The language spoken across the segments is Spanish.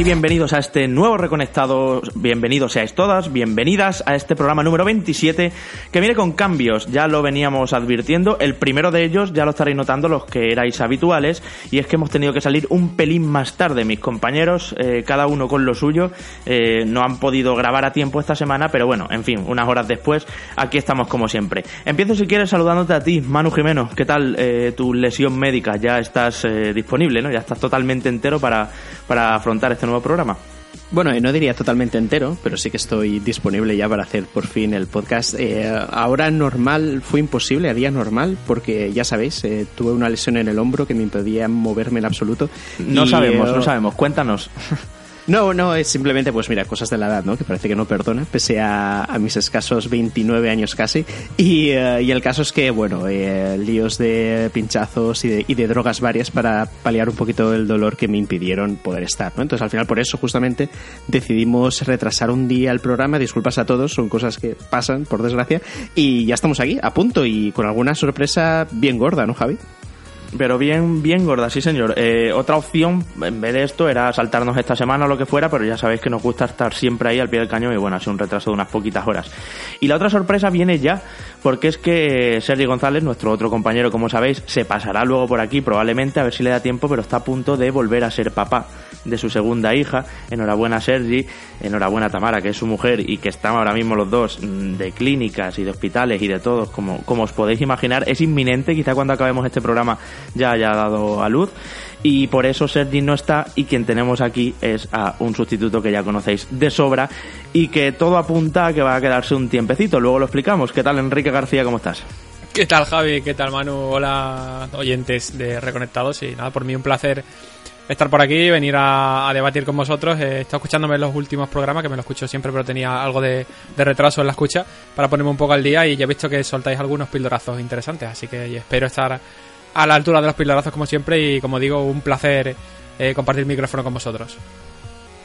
Y bienvenidos a este nuevo Reconectado. Bienvenidos seáis todas, bienvenidas a este programa número 27 que viene con cambios. Ya lo veníamos advirtiendo. El primero de ellos ya lo estaréis notando los que erais habituales y es que hemos tenido que salir un pelín más tarde. Mis compañeros, eh, cada uno con lo suyo, eh, no han podido grabar a tiempo esta semana, pero bueno, en fin, unas horas después, aquí estamos como siempre. Empiezo si quieres saludándote a ti, Manu Jimeno. ¿Qué tal eh, tu lesión médica? Ya estás disponible, ¿no? Ya estás totalmente entero para, para afrontar este nuevo programa? Bueno, no diría totalmente entero, pero sí que estoy disponible ya para hacer por fin el podcast. Eh, ahora normal fue imposible, a día normal, porque ya sabéis, eh, tuve una lesión en el hombro que me impedía moverme en absoluto. No sabemos, no sabemos, cuéntanos. No, no, es simplemente, pues mira, cosas de la edad, ¿no? Que parece que no perdona, pese a, mis escasos 29 años casi. Y, eh, y el caso es que, bueno, eh, líos de pinchazos y de, y de, drogas varias para paliar un poquito el dolor que me impidieron poder estar, ¿no? Entonces, al final, por eso, justamente, decidimos retrasar un día el programa. Disculpas a todos, son cosas que pasan, por desgracia. Y ya estamos aquí, a punto y con alguna sorpresa bien gorda, ¿no, Javi? Pero bien, bien gorda, sí señor. Eh, otra opción, en vez de esto, era saltarnos esta semana o lo que fuera, pero ya sabéis que nos gusta estar siempre ahí al pie del cañón y bueno, ha sido un retraso de unas poquitas horas. Y la otra sorpresa viene ya, porque es que Sergi González, nuestro otro compañero, como sabéis, se pasará luego por aquí probablemente, a ver si le da tiempo, pero está a punto de volver a ser papá de su segunda hija. Enhorabuena Sergi, enhorabuena Tamara, que es su mujer y que están ahora mismo los dos mm, de clínicas y de hospitales y de todos, como, como os podéis imaginar. Es inminente, quizá cuando acabemos este programa ya haya dado a luz. Y por eso Sergi no está y quien tenemos aquí es a un sustituto que ya conocéis de sobra y que todo apunta a que va a quedarse un tiempecito. Luego lo explicamos. ¿Qué tal Enrique García? ¿Cómo estás? ¿Qué tal Javi? ¿Qué tal Manu? Hola oyentes de Reconectados y nada, por mí un placer estar por aquí, venir a, debatir con vosotros. He estado escuchándome los últimos programas, que me lo escucho siempre, pero tenía algo de, retraso en la escucha para ponerme un poco al día y ya he visto que soltáis algunos pildorazos interesantes, así que espero estar a la altura de los pildorazos como siempre y como digo, un placer eh, compartir el micrófono con vosotros.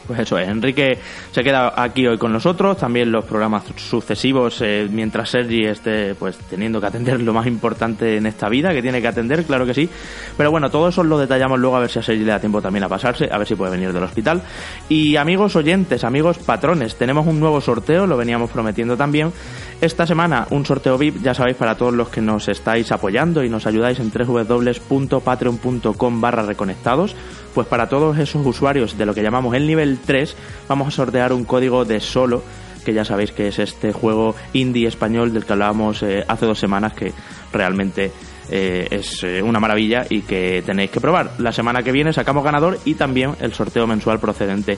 Pues eso es, Enrique se queda aquí hoy con nosotros, también los programas sucesivos, eh, mientras Sergi esté pues teniendo que atender lo más importante en esta vida, que tiene que atender, claro que sí. Pero bueno, todo eso lo detallamos luego a ver si a Sergi le da tiempo también a pasarse, a ver si puede venir del hospital. Y amigos oyentes, amigos patrones, tenemos un nuevo sorteo, lo veníamos prometiendo también. Esta semana un sorteo VIP, ya sabéis, para todos los que nos estáis apoyando y nos ayudáis en www.patreon.com barra reconectados pues para todos esos usuarios de lo que llamamos el nivel 3 vamos a sortear un código de solo que ya sabéis que es este juego indie español del que hablábamos eh, hace dos semanas que realmente eh, es eh, una maravilla y que tenéis que probar. La semana que viene sacamos ganador y también el sorteo mensual procedente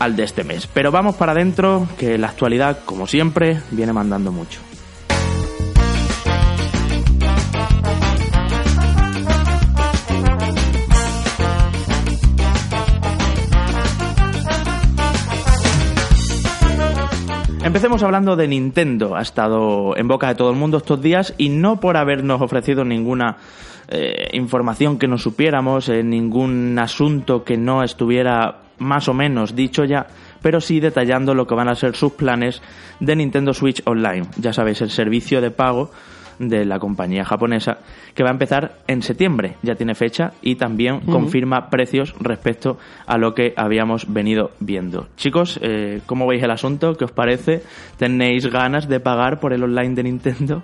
al de este mes. Pero vamos para adentro, que la actualidad, como siempre, viene mandando mucho. Empecemos hablando de Nintendo. Ha estado en boca de todo el mundo estos días y no por habernos ofrecido ninguna eh, información que no supiéramos, eh, ningún asunto que no estuviera más o menos dicho ya, pero sí detallando lo que van a ser sus planes de Nintendo Switch Online. Ya sabéis, el servicio de pago de la compañía japonesa que va a empezar en septiembre, ya tiene fecha y también confirma precios respecto a lo que habíamos venido viendo. Chicos, eh, ¿cómo veis el asunto? ¿Qué os parece? ¿Tenéis ganas de pagar por el online de Nintendo?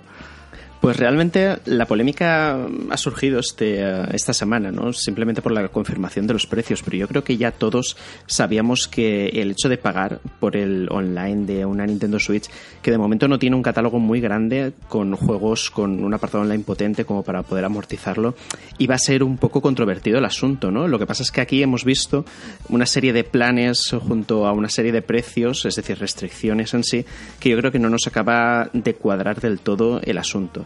Pues realmente la polémica ha surgido este, eh, esta semana, ¿no? Simplemente por la confirmación de los precios, pero yo creo que ya todos sabíamos que el hecho de pagar por el online de una Nintendo Switch, que de momento no tiene un catálogo muy grande con juegos con un apartado online potente como para poder amortizarlo, iba a ser un poco controvertido el asunto, ¿no? Lo que pasa es que aquí hemos visto una serie de planes junto a una serie de precios, es decir, restricciones en sí, que yo creo que no nos acaba de cuadrar del todo el asunto.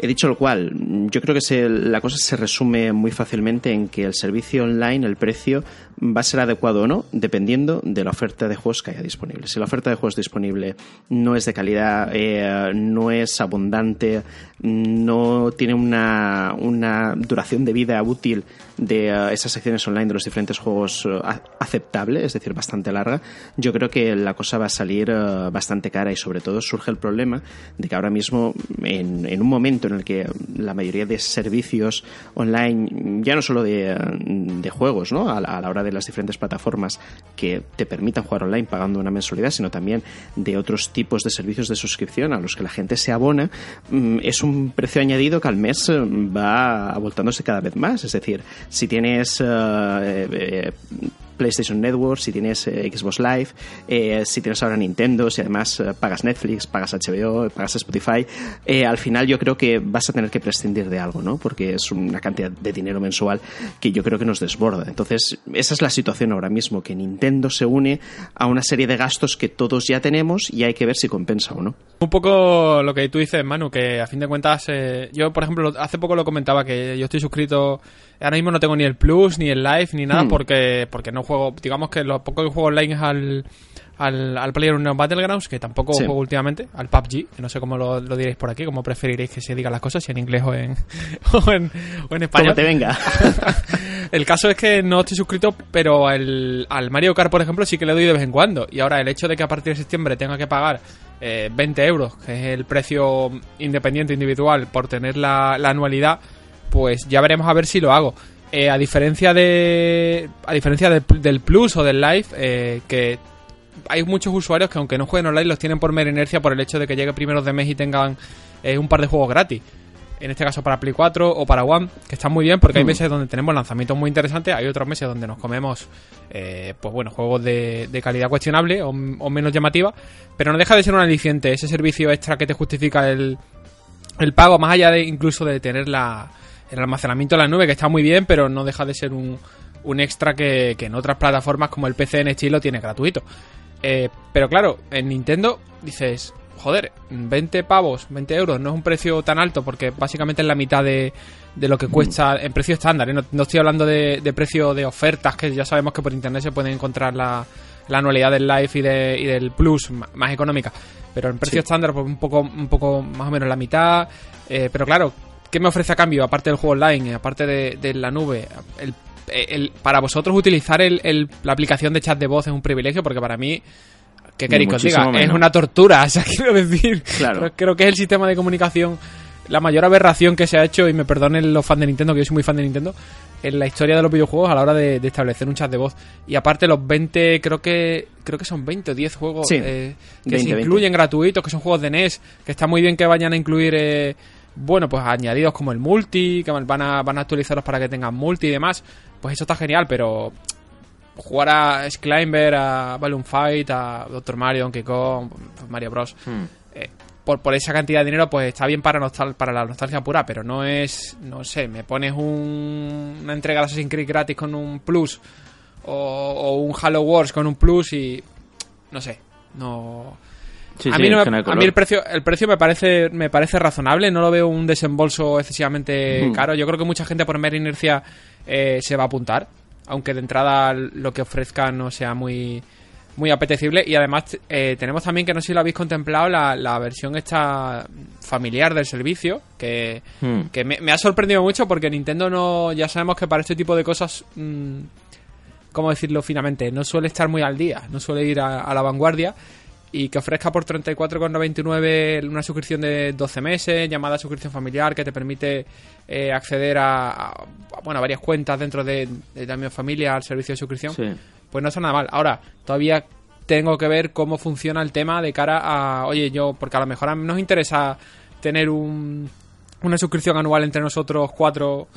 He dicho lo cual, yo creo que la cosa se resume muy fácilmente en que el servicio online, el precio, va a ser adecuado o no, dependiendo de la oferta de juegos que haya disponible. Si la oferta de juegos disponible no es de calidad, eh, no es abundante, no tiene una, duración de vida útil de eh, esas secciones online de los diferentes juegos eh, aceptable, es decir, bastante larga, yo creo que la cosa va a salir bastante cara y sobre todo surge el problema de que ahora mismo en, en un momento en el que la mayoría de servicios online, ya no solo de, juegos, ¿no? A, la hora de las diferentes plataformas que te permitan jugar online pagando una mensualidad, sino también de otros tipos de servicios de suscripción a los que la gente se abona, mm, es un precio añadido que al mes eh, va abultándose cada vez más. Es decir, si tienes eh, PlayStation Network, si tienes eh, Xbox Live, eh, si tienes ahora Nintendo, si además eh, pagas Netflix, pagas HBO, pagas Spotify, al final yo creo que vas a tener que prescindir de algo, ¿no? Porque es una cantidad de dinero mensual que yo creo que nos desborda. Entonces, esa es la situación ahora mismo, que Nintendo se une a una serie de gastos que todos ya tenemos y hay que ver si compensa o no. Un poco lo que tú dices, Manu, que a fin de cuentas, yo por ejemplo, hace poco lo comentaba que yo estoy suscrito Ahora mismo no tengo ni el Plus, ni el Live, ni nada, hmm. porque, porque no juego. Digamos que lo poco que juego online es al, al, al PlayerUnknown's Battlegrounds, que tampoco juego últimamente, al PUBG, que no sé cómo lo, diréis por aquí, cómo preferiréis que se digan las cosas, si en inglés o en, o en, español. Como te venga. el caso es que no estoy suscrito, pero el, al Mario Kart, por ejemplo, sí que le doy de vez en cuando. Y ahora el hecho de que a partir de septiembre tenga que pagar eh, 20 euros, que es el precio independiente individual por tener la, la anualidad pues ya veremos a ver si lo hago. Eh, a diferencia de a diferencia del Plus o del Live, eh, que hay muchos usuarios que aunque no jueguen online los tienen por mera inercia por el hecho de que llegue primeros de mes y tengan eh, un par de juegos gratis. En este caso para Play 4 o para One, que están muy bien porque hay hmm. meses donde tenemos lanzamientos muy interesantes, hay otros meses donde nos comemos, pues bueno, juegos de, calidad cuestionable o, o, menos llamativa, pero no deja de ser un aliciente ese servicio extra que te justifica el, el pago, más allá de incluso de tener la, el almacenamiento en la nube, que está muy bien, pero no deja de ser un, un extra que, en otras plataformas como el PC en estilo tiene gratuito. Eh, pero claro, en Nintendo dices, joder, 20 pavos, 20 euros, no es un precio tan alto porque básicamente es la mitad de, de lo que cuesta en precio estándar. ¿eh? No, estoy hablando de, de, precio de ofertas, que ya sabemos que por internet se pueden encontrar la, la anualidad del Live y, de, y del Plus más económica. Pero en precio estándar, pues un poco, un poco más o menos la mitad. Eh, pero claro, ¿qué me ofrece a cambio? Aparte del juego online, aparte de, la nube, el, para vosotros utilizar el, la aplicación de chat de voz es un privilegio, porque para mí, ¿qué queréis que os diga? Es una tortura, o sea, quiero decir. Claro. Creo que es el sistema de comunicación la mayor aberración que se ha hecho, y me perdonen los fans de Nintendo, que yo soy muy fan de Nintendo, en la historia de los videojuegos a la hora de, establecer un chat de voz. Y aparte los 20, creo que creo que son 20 o 10 juegos eh, que se incluyen gratuitos, que son juegos de NES, que está muy bien que vayan a incluir... Eh, bueno, pues añadidos como el multi, que van a, van a actualizarlos para que tengan multi y demás, pues eso está genial, pero jugar a Climber, a Balloon Fight, a Doctor Mario, Donkey Kong, Mario Bros. Hmm. Eh, por, por, esa cantidad de dinero, pues está bien para, nostal para la nostalgia pura, pero no es, no sé, me pones un, una entrega de Assassin's Creed gratis con un plus o, o un Halo Wars con un plus y no sé, no a, mí a mí el precio el precio me parece me parece razonable no lo veo un desembolso excesivamente caro. Yo creo que mucha gente por mera inercia eh, se va a apuntar aunque de entrada lo que ofrezca no sea muy muy apetecible. Y además eh, tenemos también que no sé si lo habéis contemplado la, versión esta familiar del servicio que, hmm. me, ha sorprendido mucho porque Nintendo no ya sabemos que para este tipo de cosas mm, cómo decirlo finamente no suele estar muy al día no suele ir a la vanguardia y que ofrezca por 34,99 una suscripción de 12 meses, llamada suscripción familiar, que te permite eh, acceder a, bueno, a varias cuentas dentro de, de, mi familia al servicio de suscripción, pues no está nada mal. Ahora, todavía tengo que ver cómo funciona el tema de cara a, oye, yo, porque a lo mejor nos interesa tener un, una suscripción anual entre nosotros cuatro,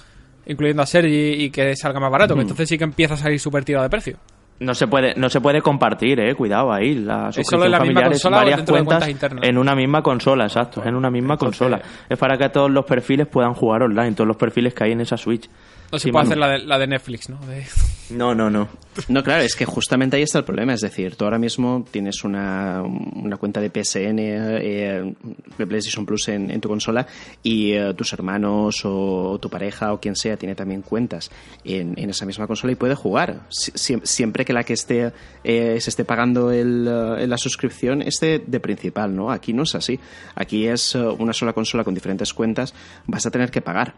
incluyendo a Sergi, y que salga más barato, que entonces sí que empieza a salir súper tirado de precio. No se puede, no se puede compartir, eh, cuidado ahí. La suscripción familiar es varias cuentas en una misma consola, exacto, en una misma consola. Es para que todos los perfiles puedan jugar online, todos los perfiles que hay en esa Switch. No se puede hacer la de, la de, Netflix, ¿no? No, no, no. No, claro, es que justamente ahí está el problema. Es decir, tú ahora mismo tienes una, una cuenta de PSN, eh, de PlayStation Plus en, tu consola y eh, tus hermanos o, tu pareja o quien sea tiene también cuentas en, en esa misma consola y puede jugar. siempre que la que esté eh, se esté pagando el, la suscripción esté de principal, ¿no? Aquí no es así. Aquí es una sola consola con diferentes cuentas. Vas a tener que pagar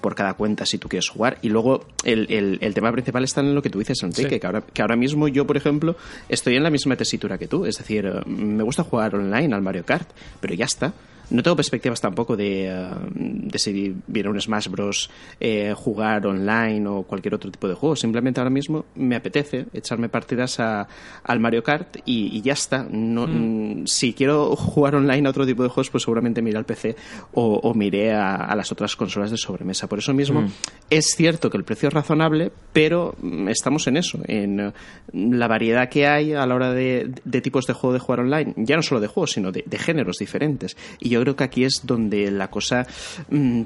por cada cuenta si tú quieres jugar. Y luego el, el, tema principal está en lo que tú dices, Enrique, que, ahora, que ahora mismo yo, por ejemplo, estoy en la misma tesitura que tú. Es decir, me gusta jugar online al Mario Kart, pero ya está. No tengo perspectivas tampoco de, eh, de si viene un Smash Bros. Eh, jugar online o cualquier otro tipo de juego. Simplemente ahora mismo me apetece echarme partidas a, al Mario Kart y, ya está. No, mm. Mm, Si quiero jugar online a otro tipo de juegos, pues seguramente miré al PC o, o miré a, las otras consolas de sobremesa. Por eso mismo mm. es cierto que el precio es razonable, pero estamos en eso, en la variedad que hay a la hora de, tipos de juego de jugar online. Ya no solo de juegos, sino de, géneros diferentes. Y yo creo que aquí es donde la cosa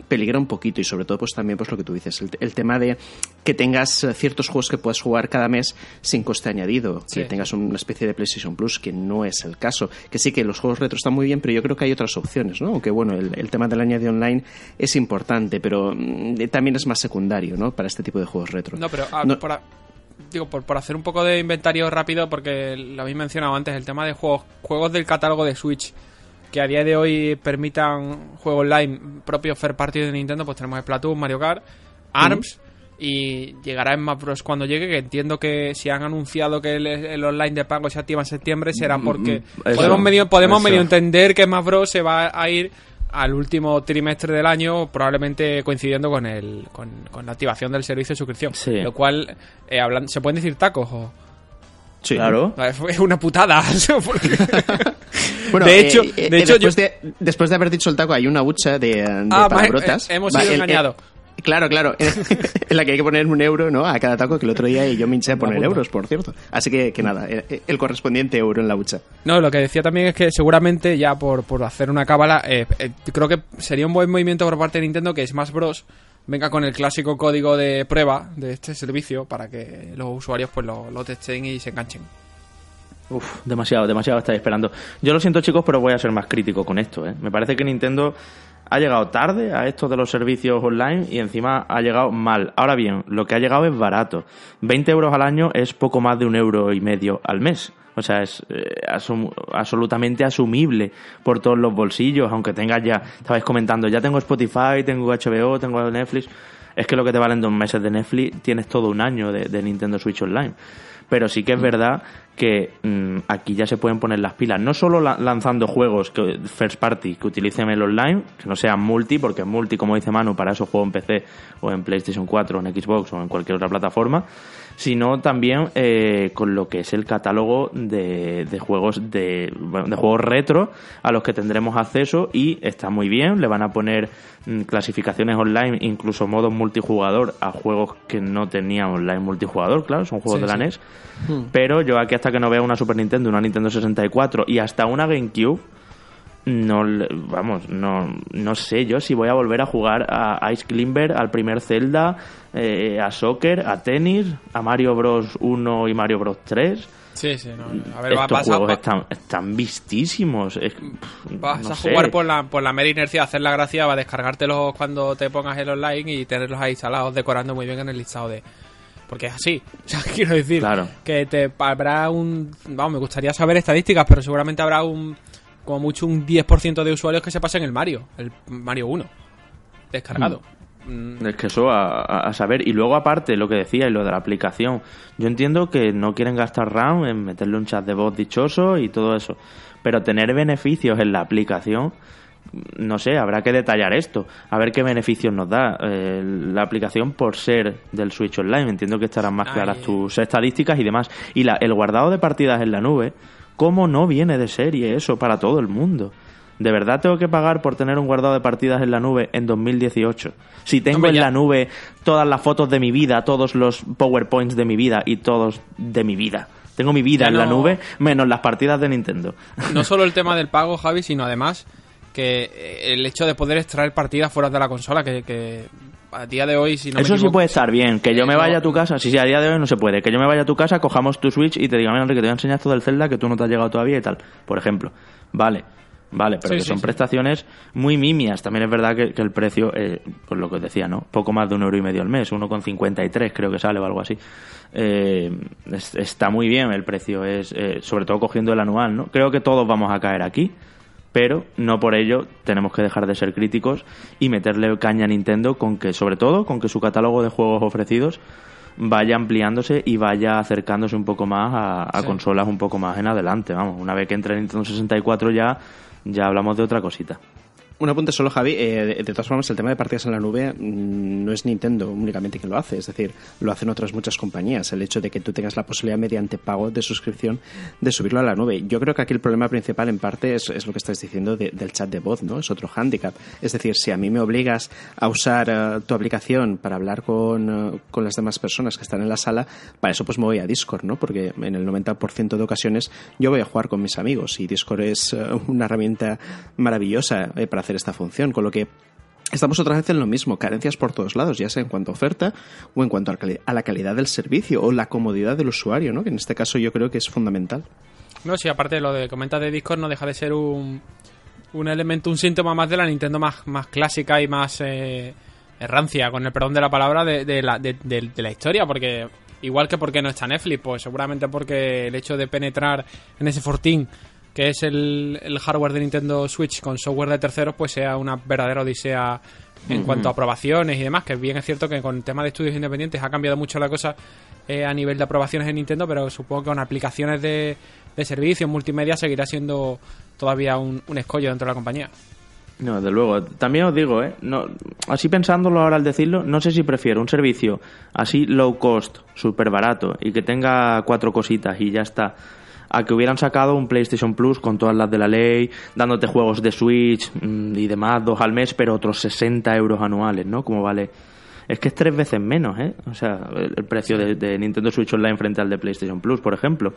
peligra un poquito y sobre todo pues también pues lo que tú dices, el, tema de que tengas ciertos juegos que puedas jugar cada mes sin coste añadido, que tengas una especie de PlayStation Plus, que no es el caso. Que sí que los juegos retro están muy bien, pero yo creo que hay otras opciones, ¿no? Aunque bueno, el, tema del añadido online es importante, pero mm, también es más secundario, ¿no? Para este tipo de juegos retro. No, pero ah, Por digo, por, por, hacer un poco de inventario rápido, porque lo habéis mencionado antes, el tema de juegos, juegos del catálogo de Switch que a día de hoy permitan juego online propios fair party de Nintendo, pues tenemos Splatoon, Mario Kart, ARMS. Y llegará en Smash Bros. cuando llegue, que entiendo que si han anunciado que el, online de pago se activa en septiembre, será mm, porque mm, podemos medio, podemos medio entender que Smash Bros. se va a ir al último trimestre del año, probablemente coincidiendo con el con, la activación del servicio de suscripción. Lo cual, eh, hablan, ¿se pueden decir tacos o...? Sí. Claro. Es una putada. bueno, de hecho, eh, de hecho después, de, después de haber dicho el taco, hay una hucha de, de ah, palabrotas. hemos sido engañados. Claro, claro. en la que hay que poner un euro, ¿no? A cada taco, que el otro día yo me hinché a poner euros, por cierto. Así que, que nada, el, correspondiente euro en la hucha. No, lo que decía también es que seguramente, ya por, por hacer una cábala, eh, eh, creo que sería un buen movimiento por parte de Nintendo que Smash Bros venga con el clásico código de prueba de este servicio para que los usuarios pues lo, lo testen y se enganchen. Uf, demasiado, demasiado estáis esperando. Yo lo siento chicos, pero voy a ser más crítico con esto. ¿eh? Me parece que Nintendo ha llegado tarde a esto de los servicios online y encima ha llegado mal. Ahora bien, lo que ha llegado es barato. 20 euros al año es poco más de un euro y medio al mes. O sea, es eh, absolutamente asumible por todos los bolsillos, aunque tengas ya, estabais comentando, ya tengo Spotify, tengo HBO, tengo Netflix. Es que lo que te valen dos meses de Netflix, tienes todo un año de Nintendo Switch Online pero sí que es verdad que mm, aquí ya se pueden poner las pilas, no solo lanzando juegos que, first party que utilicen el online, que no sean multi, porque multi, como dice Manu, para eso juego en PC o en PlayStation 4 o en Xbox o en cualquier otra plataforma, sino también eh, con lo que es el catálogo de, de juegos de, de juegos retro a los que tendremos acceso y está muy bien, le van a poner mm, clasificaciones online, incluso modos multijugador a juegos que no tenían online multijugador, claro, son juegos de la NES, hmm. pero yo aquí hasta que no vea una Super Nintendo, una Nintendo 64 y hasta una GameCube no vamos no no sé yo si voy a volver a jugar a Ice Climber al primer Zelda eh, a soccer a tenis a Mario Bros. 1 y Mario Bros. 3 sí sí no. a ver, estos juegos están, están vistísimos vas a jugar por la por la mera inercia hacer la gracia va a descargártelos cuando te pongas el online y tenerlos ahí instalados decorando muy bien en el listado de porque es así. O sea, quiero decir que te habrá un. Vamos, me gustaría saber estadísticas, pero seguramente habrá un como mucho un 10% de usuarios que se pasen el Mario, el Mario 1, descargado. Mm. Es que eso a, saber. Y luego, aparte, lo que decía y lo de la aplicación. Yo entiendo que no quieren gastar RAM en meterle un chat de voz dichoso y todo eso. Pero tener beneficios en la aplicación, no sé, habrá que detallar esto. A ver qué beneficios nos da eh, la aplicación por ser del Switch Online. Entiendo que estarán más claras tus estadísticas y demás. Y la, el guardado de partidas en la nube ¿Cómo no viene de serie eso para todo el mundo? ¿De verdad tengo que pagar por tener un guardado de partidas en la nube en 2018? Si tengo en la nube todas las fotos de mi vida, todos los PowerPoints de mi vida y todos de mi vida. Tengo mi vida en la nube menos las partidas de Nintendo. No solo el tema del pago, Javi, sino además que el hecho de poder extraer partidas fuera de la consola, que a día de hoy, si no Eso sí puede estar bien, que yo me vaya a tu casa, sí, sí, a día de hoy no se puede, que yo me vaya a tu casa, cojamos tu Switch y te diga, mira, Enrique, te voy a enseñar todo el Zelda que tú no te has llegado todavía y tal, por ejemplo. Vale, vale, pero que son prestaciones muy mimias. También es verdad que, el precio, eh, pues lo que os decía, ¿no? Poco más de un euro y medio al mes, uno con 53 creo que sale o algo así. Eh, está muy bien el precio, es eh, sobre todo cogiendo el anual, ¿no? Creo que todos vamos a caer aquí pero no por ello tenemos que dejar de ser críticos y meterle caña a Nintendo con que, sobre todo, con que su catálogo de juegos ofrecidos vaya ampliándose y vaya acercándose un poco más a, consolas un poco más en adelante. Vamos, una vez que entre Nintendo 64 ya, ya hablamos de otra cosita. Un apunte solo, Javi. Eh, de, todas formas, el tema de partidas en la nube mm, no es Nintendo únicamente quien lo hace, es decir, lo hacen otras muchas compañías. El hecho de que tú tengas la posibilidad mediante pago de suscripción de subirlo a la nube. Yo creo que aquí el problema principal, en parte, es, lo que estás diciendo del chat de voz, ¿no? Es otro hándicap. Es decir, si a mí me obligas a usar eh, tu aplicación para hablar con, eh, con, las demás personas que están en la sala, para eso pues me voy a Discord, ¿no? Porque en el 90% de ocasiones yo voy a jugar con mis amigos y Discord es una herramienta maravillosa para hacer esta función, con lo que Estamos otra vez en lo mismo, carencias por todos lados, ya sea en cuanto a oferta o en cuanto a la calidad del servicio o la comodidad del usuario, ¿no? que en este caso yo creo que es fundamental. No, sí, aparte de lo de comentas de Discord no deja de ser un, un elemento, un síntoma más de la Nintendo más, más clásica y más eh, rancia, con el perdón de la palabra, de, la, de, la historia, porque igual que porque no está Netflix, pues seguramente porque el hecho de penetrar en ese fortín que es el, hardware de Nintendo Switch con software de terceros, pues sea una verdadera odisea en cuanto a aprobaciones y demás, que bien es cierto que con el tema de estudios independientes ha cambiado mucho la cosa eh, a nivel de aprobaciones en Nintendo, pero supongo que con aplicaciones de, de servicios multimedia seguirá siendo todavía un, escollo dentro de la compañía. No, desde luego. También os digo, ¿eh? No, así pensándolo ahora al decirlo, no sé si prefiero un servicio así low cost, súper barato y que tenga cuatro cositas y ya está, a que hubieran sacado un PlayStation Plus con todas las de la ley, dándote juegos de Switch mm, y demás, dos al mes, pero otros 60 euros anuales, ¿no? Como vale. Es que es tres veces menos, ¿eh? O sea, el, precio de, Nintendo Switch Online frente al de PlayStation Plus, por ejemplo.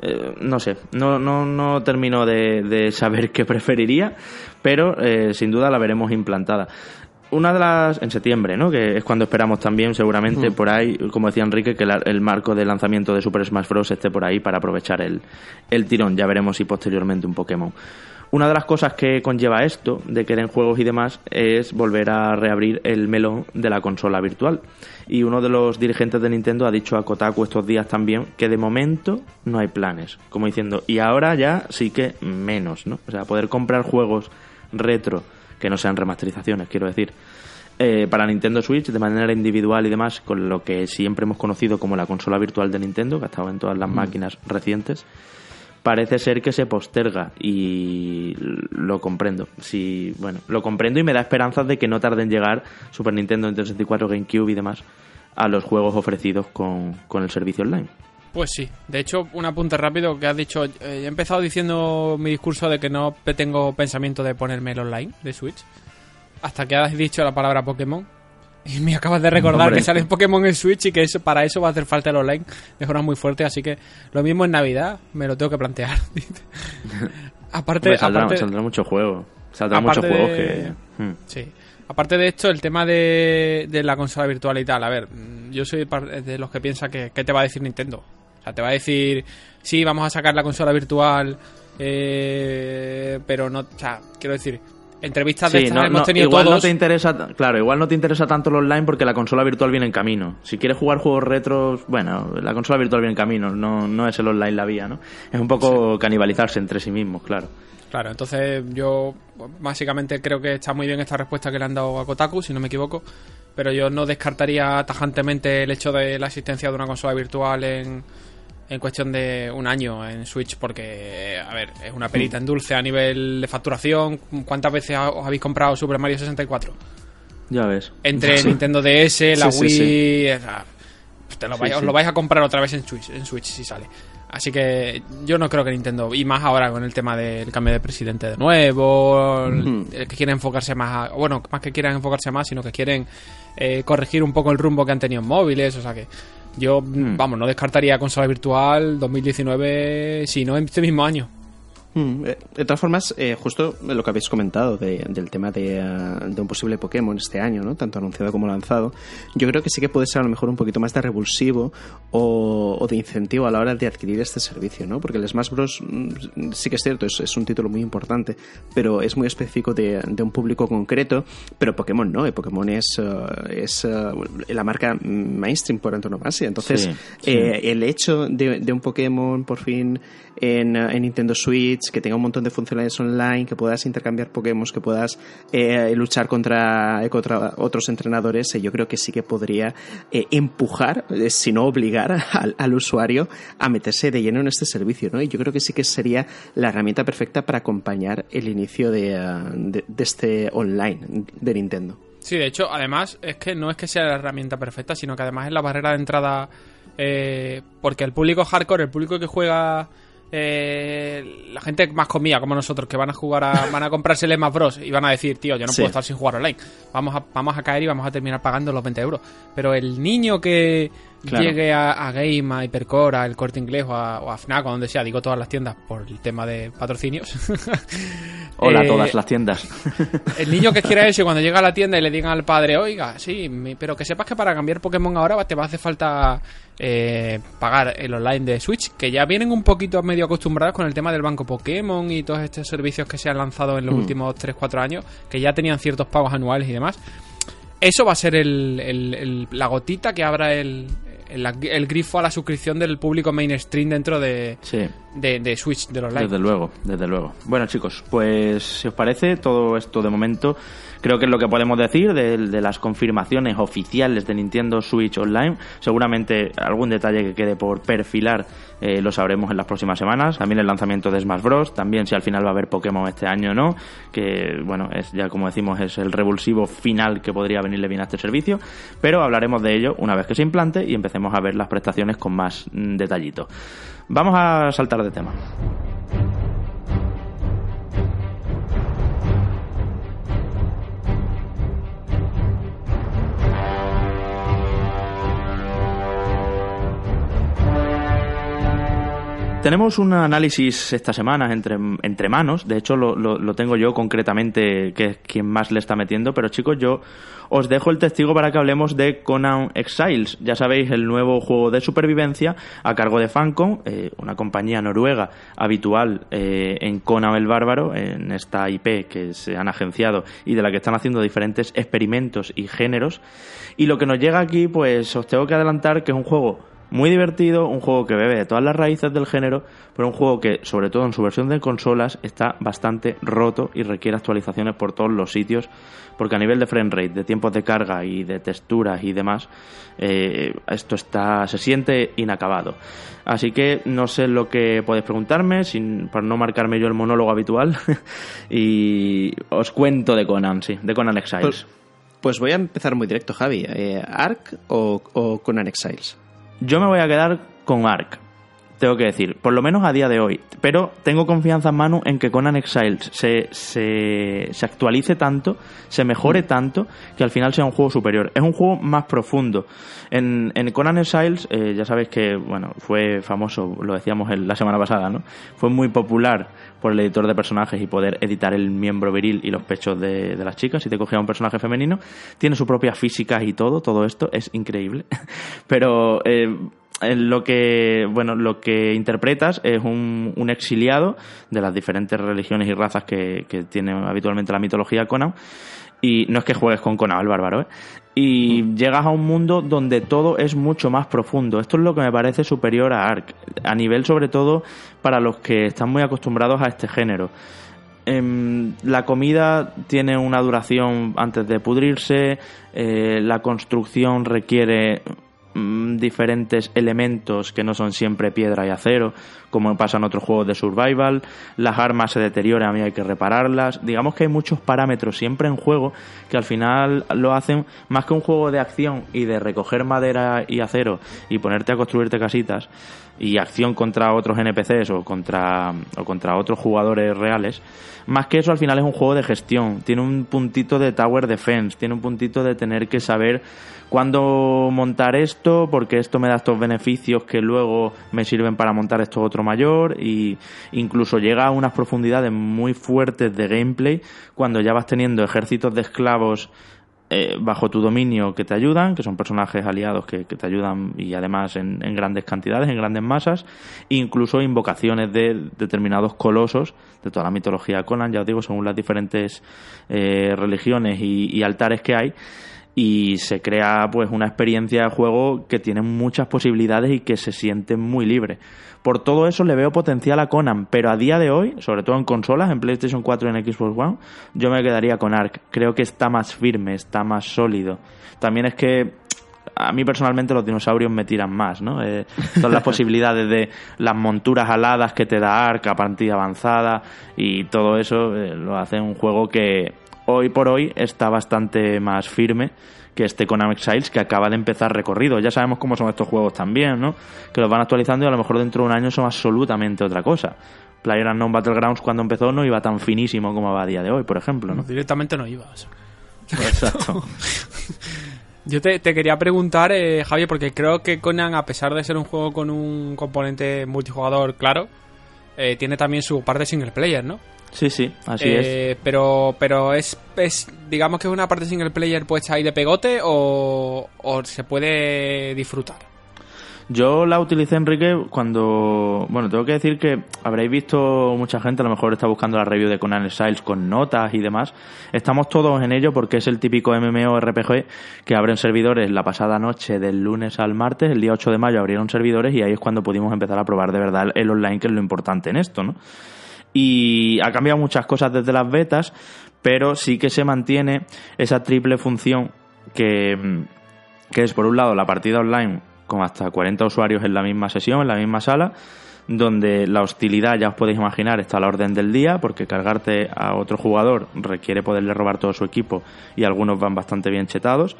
Eh, no sé, no, no, no termino de, saber qué preferiría, pero eh, sin duda la veremos implantada una de las en septiembre, ¿no? Que es cuando esperamos también, seguramente por ahí, como decía Enrique, que el marco de lanzamiento de Super Smash Bros. esté por ahí para aprovechar el, el tirón. Ya veremos si posteriormente un Pokémon. Una de las cosas que conlleva esto, de que den juegos y demás, es volver a reabrir el melón de la consola virtual. Y uno de los dirigentes de Nintendo ha dicho a Kotaku estos días también que de momento no hay planes. Como diciendo, y ahora ya sí que menos, ¿no? O sea, poder comprar juegos retro que no sean remasterizaciones, quiero decir. Eh, para Nintendo Switch de manera individual y demás, con lo que siempre hemos conocido como la consola virtual de Nintendo, que ha estado en todas las mm. máquinas recientes, parece ser que se posterga y lo comprendo. Sí, bueno, lo comprendo y me da esperanzas de que no tarden en llegar Super Nintendo, Nintendo 64, GameCube y demás a los juegos ofrecidos con, con el servicio online. Pues sí, de hecho, un apunte rápido que has dicho. Eh, he empezado diciendo mi discurso de que no tengo pensamiento de ponerme el online de Switch. Hasta que has dicho la palabra Pokémon. Y me acabas de recordar que sale Pokémon en Switch y que eso, para eso va a hacer falta el online de forma muy fuerte. Así que lo mismo en Navidad, me lo tengo que plantear. aparte, saldrá, saldrá, mucho juego. Saldrá mucho juego que. Hmm. Sí. Aparte de esto, el tema de, de, la consola virtual y tal. A ver, yo soy de los que piensa que ¿qué te va a decir Nintendo? Sea, te va a decir, sí, vamos a sacar la consola virtual, eh, pero no, o sea, quiero decir, entrevistas de estas hemos tenido igual no te interesa claro igual no te interesa tanto el online porque la consola virtual viene en camino. Si quieres jugar juegos retros bueno la consola virtual viene en camino no, no es el online la vía no es un poco canibalizarse entre sí mismos claro. Claro entonces yo básicamente creo que está muy bien esta respuesta que le han dado a Kotaku si no me equivoco pero yo no descartaría tajantemente el hecho de la existencia de una consola virtual en en cuestión de un año en Switch porque, a ver, es una perita en dulce a nivel de facturación. ¿Cuántas veces os habéis comprado Super Mario 64? Ya ves. Entre Nintendo DS, la Wii... lo os lo vais a comprar otra vez en Switch, en Switch si sale. Así que yo no creo que Nintendo, y más ahora con el tema del cambio de presidente de nuevo, que quieren enfocarse más, bueno, más que quieran enfocarse más, sino que quieren eh, corregir un poco el rumbo que han tenido en móviles, o sea que yo, hmm. vamos, no descartaría consola virtual 2019, si no en este mismo año. Mm, eh, de todas formas, eh, justo lo que habéis comentado del tema eh, de, un posible Pokémon este año, ¿no? tanto anunciado como lanzado, yo creo que sí que puede ser a lo mejor un poquito más de revulsivo o, de incentivo a la hora de adquirir este servicio, ¿no? porque el Smash Bros. Mm, sí que es cierto, es, un título muy importante, pero es muy específico de, un público concreto, pero Pokémon no, Pokémon es, es la marca mainstream por antonomasia, entonces el hecho de, de un Pokémon por fin en, Nintendo Switch, que tenga un montón de funcionalidades online, que puedas intercambiar Pokémon, que puedas eh, luchar contra, otros entrenadores, yo creo que sí que podría empujar, si no obligar al, usuario a meterse de lleno en este servicio, ¿no? Y yo creo que sí que sería la herramienta perfecta para acompañar el inicio de este online de Nintendo. Sí, de hecho, además, es que no es que sea la herramienta perfecta, sino que además es la barrera de entrada. Eh, porque el público hardcore, el público que juega. Eh, la gente más comía como nosotros que van a jugar a, van a comprarse el Smash Bros y van a decir tío yo no puedo estar sin jugar online. Vamos a, vamos a caer y vamos a terminar pagando los 20 euros pero el niño que llegue a, Game, a Hypercore, a El Corte Inglés o a, o a Fnac o donde sea, digo todas las tiendas por el tema de patrocinios. Hola, eh, todas las tiendas. el niño que quiera eso y cuando llega a la tienda y le digan al padre, oiga, sí, pero que sepas que para cambiar Pokémon ahora te va a hacer falta eh, pagar el online de Switch, que ya vienen un poquito medio acostumbrados con el tema del banco Pokémon y todos estos servicios que se han lanzado en los mm. últimos 3-4 años, que ya tenían ciertos pagos anuales y demás. Eso va a ser la gotita que abra el, el, grifo a la suscripción del público mainstream dentro de, de, de, Switch, de los live. Desde luego, desde luego. Bueno, chicos, pues si os parece, todo esto de momento creo que es lo que podemos decir de, las confirmaciones oficiales de Nintendo Switch Online. Seguramente algún detalle que quede por perfilar eh, lo sabremos en las próximas semanas. También el lanzamiento de Smash Bros. También si al final va a haber Pokémon este año o no. Que, bueno, es ya como decimos, es el revulsivo final que podría venirle bien a este servicio. Pero hablaremos de ello una vez que se implante y empecemos a ver las prestaciones con más mm, detallito. Vamos a saltar de tema. Tenemos un análisis esta semana entre, entre manos, de hecho lo, tengo yo concretamente, que es quien más le está metiendo, pero chicos, yo os dejo el testigo para que hablemos de Conan Exiles, ya sabéis, el nuevo juego de supervivencia a cargo de Fancom, eh, una compañía noruega habitual eh, en Conan el Bárbaro, en esta IP que se han agenciado y de la que están haciendo diferentes experimentos y géneros. Y lo que nos llega aquí, pues os tengo que adelantar que es un juego muy divertido, un juego que bebe de todas las raíces del género, pero un juego que, sobre todo en su versión de consolas, está bastante roto y requiere actualizaciones por todos los sitios, porque a nivel de frame rate, de tiempos de carga y de texturas y demás, eh, esto está se siente inacabado. Así que no sé lo que podéis preguntarme, sin, para no marcarme yo el monólogo habitual, y os cuento de Conan, sí, de Conan Exiles. Pues, pues voy a empezar muy directo, Javi. Eh, ¿Ark o, o Conan Exiles? Yo me voy a quedar con Ark, tengo que decir, por lo menos a día de hoy. Pero tengo confianza en Manu en que Conan Exiles se, se, se, actualice tanto, se mejore tanto, que al final sea un juego superior. Es un juego más profundo. En, en Conan Exiles, eh, ya sabéis que, bueno, fue famoso, lo decíamos la semana pasada, ¿no? Fue muy popular por el editor de personajes y poder editar el miembro viril y los pechos de, de las chicas si te cogía un personaje femenino. Tiene su propia física y todo, todo esto es increíble. Pero eh, lo que bueno lo que interpretas es un, un, exiliado de las diferentes religiones y razas que, que tiene habitualmente la mitología Conan y no es que juegues con Conan el bárbaro ¿eh? y mm. llegas a un mundo donde todo es mucho más profundo esto es lo que me parece superior a Ark a nivel sobre todo para los que están muy acostumbrados a este género em, la comida tiene una duración antes de pudrirse, eh, la construcción requiere Mm, diferentes elementos que no son siempre piedra y acero, como pasa en otros juegos de survival, las armas se deterioran y hay que repararlas, digamos que hay muchos parámetros siempre en juego que al final lo hacen más que un juego de acción y de recoger madera y acero y ponerte a construirte casitas y acción contra otros NPCs o contra, o contra otros jugadores reales, más que eso al final es un juego de gestión, tiene un puntito de tower defense, tiene un puntito de tener que saber cuándo montar esto, porque esto me da estos beneficios que luego me sirven para montar esto otro mayor, y incluso llega a unas profundidades muy fuertes de gameplay cuando ya vas teniendo ejércitos de esclavos eh, bajo tu dominio que te ayudan, que son personajes aliados que, te ayudan y además en, grandes cantidades, en grandes masas, incluso invocaciones de determinados colosos de toda la mitología Conan, ya os digo, según las diferentes eh, religiones y altares que hay y se crea pues una experiencia de juego que tiene muchas posibilidades y que se siente muy libre. Por todo eso le veo potencial a Conan, pero a día de hoy, sobre todo en consolas, en PlayStation 4 y en Xbox One, yo me quedaría con Ark. Creo que está más firme, está más sólido. También es que a mí personalmente los dinosaurios me tiran más, ¿no? Eh, todas las posibilidades de las monturas aladas que te da Ark a partida avanzada y todo eso eh, lo hace un juego que hoy por hoy está bastante más firme que este Konami Exiles que acaba de empezar recorrido. Ya sabemos cómo son estos juegos también, ¿no? Que los van actualizando y a lo mejor dentro de un año son absolutamente otra cosa. PlayerUnknown Battlegrounds cuando empezó no iba tan finísimo como va a día de hoy, por ejemplo, ¿no? Directamente no iba. Exacto. Yo te, quería preguntar, eh, Javier, porque creo que Conan, a pesar de ser un juego con un componente multijugador claro, eh, tiene también su parte single player, ¿no? Sí, sí, así eh, es. Pero, pero es, es, digamos que es una parte single player puesta ahí de pegote o, o se puede disfrutar. Yo la utilicé, Enrique, cuando... Bueno, tengo que decir que habréis visto mucha gente, a lo mejor está buscando la review de Conan Exiles con notas y demás. Estamos todos en ello porque es el típico MMORPG que abren servidores la pasada noche del lunes al martes. El día 8 de mayo abrieron servidores y ahí es cuando pudimos empezar a probar de verdad el online, que es lo importante en esto, ¿no? Y ha cambiado muchas cosas desde las betas, pero sí que se mantiene esa triple función que, que es por un lado la partida online con hasta 40 usuarios en la misma sesión, en la misma sala, donde la hostilidad, ya os podéis imaginar, está a la orden del día, porque cargarte a otro jugador requiere poderle robar todo su equipo y algunos van bastante bien chetados.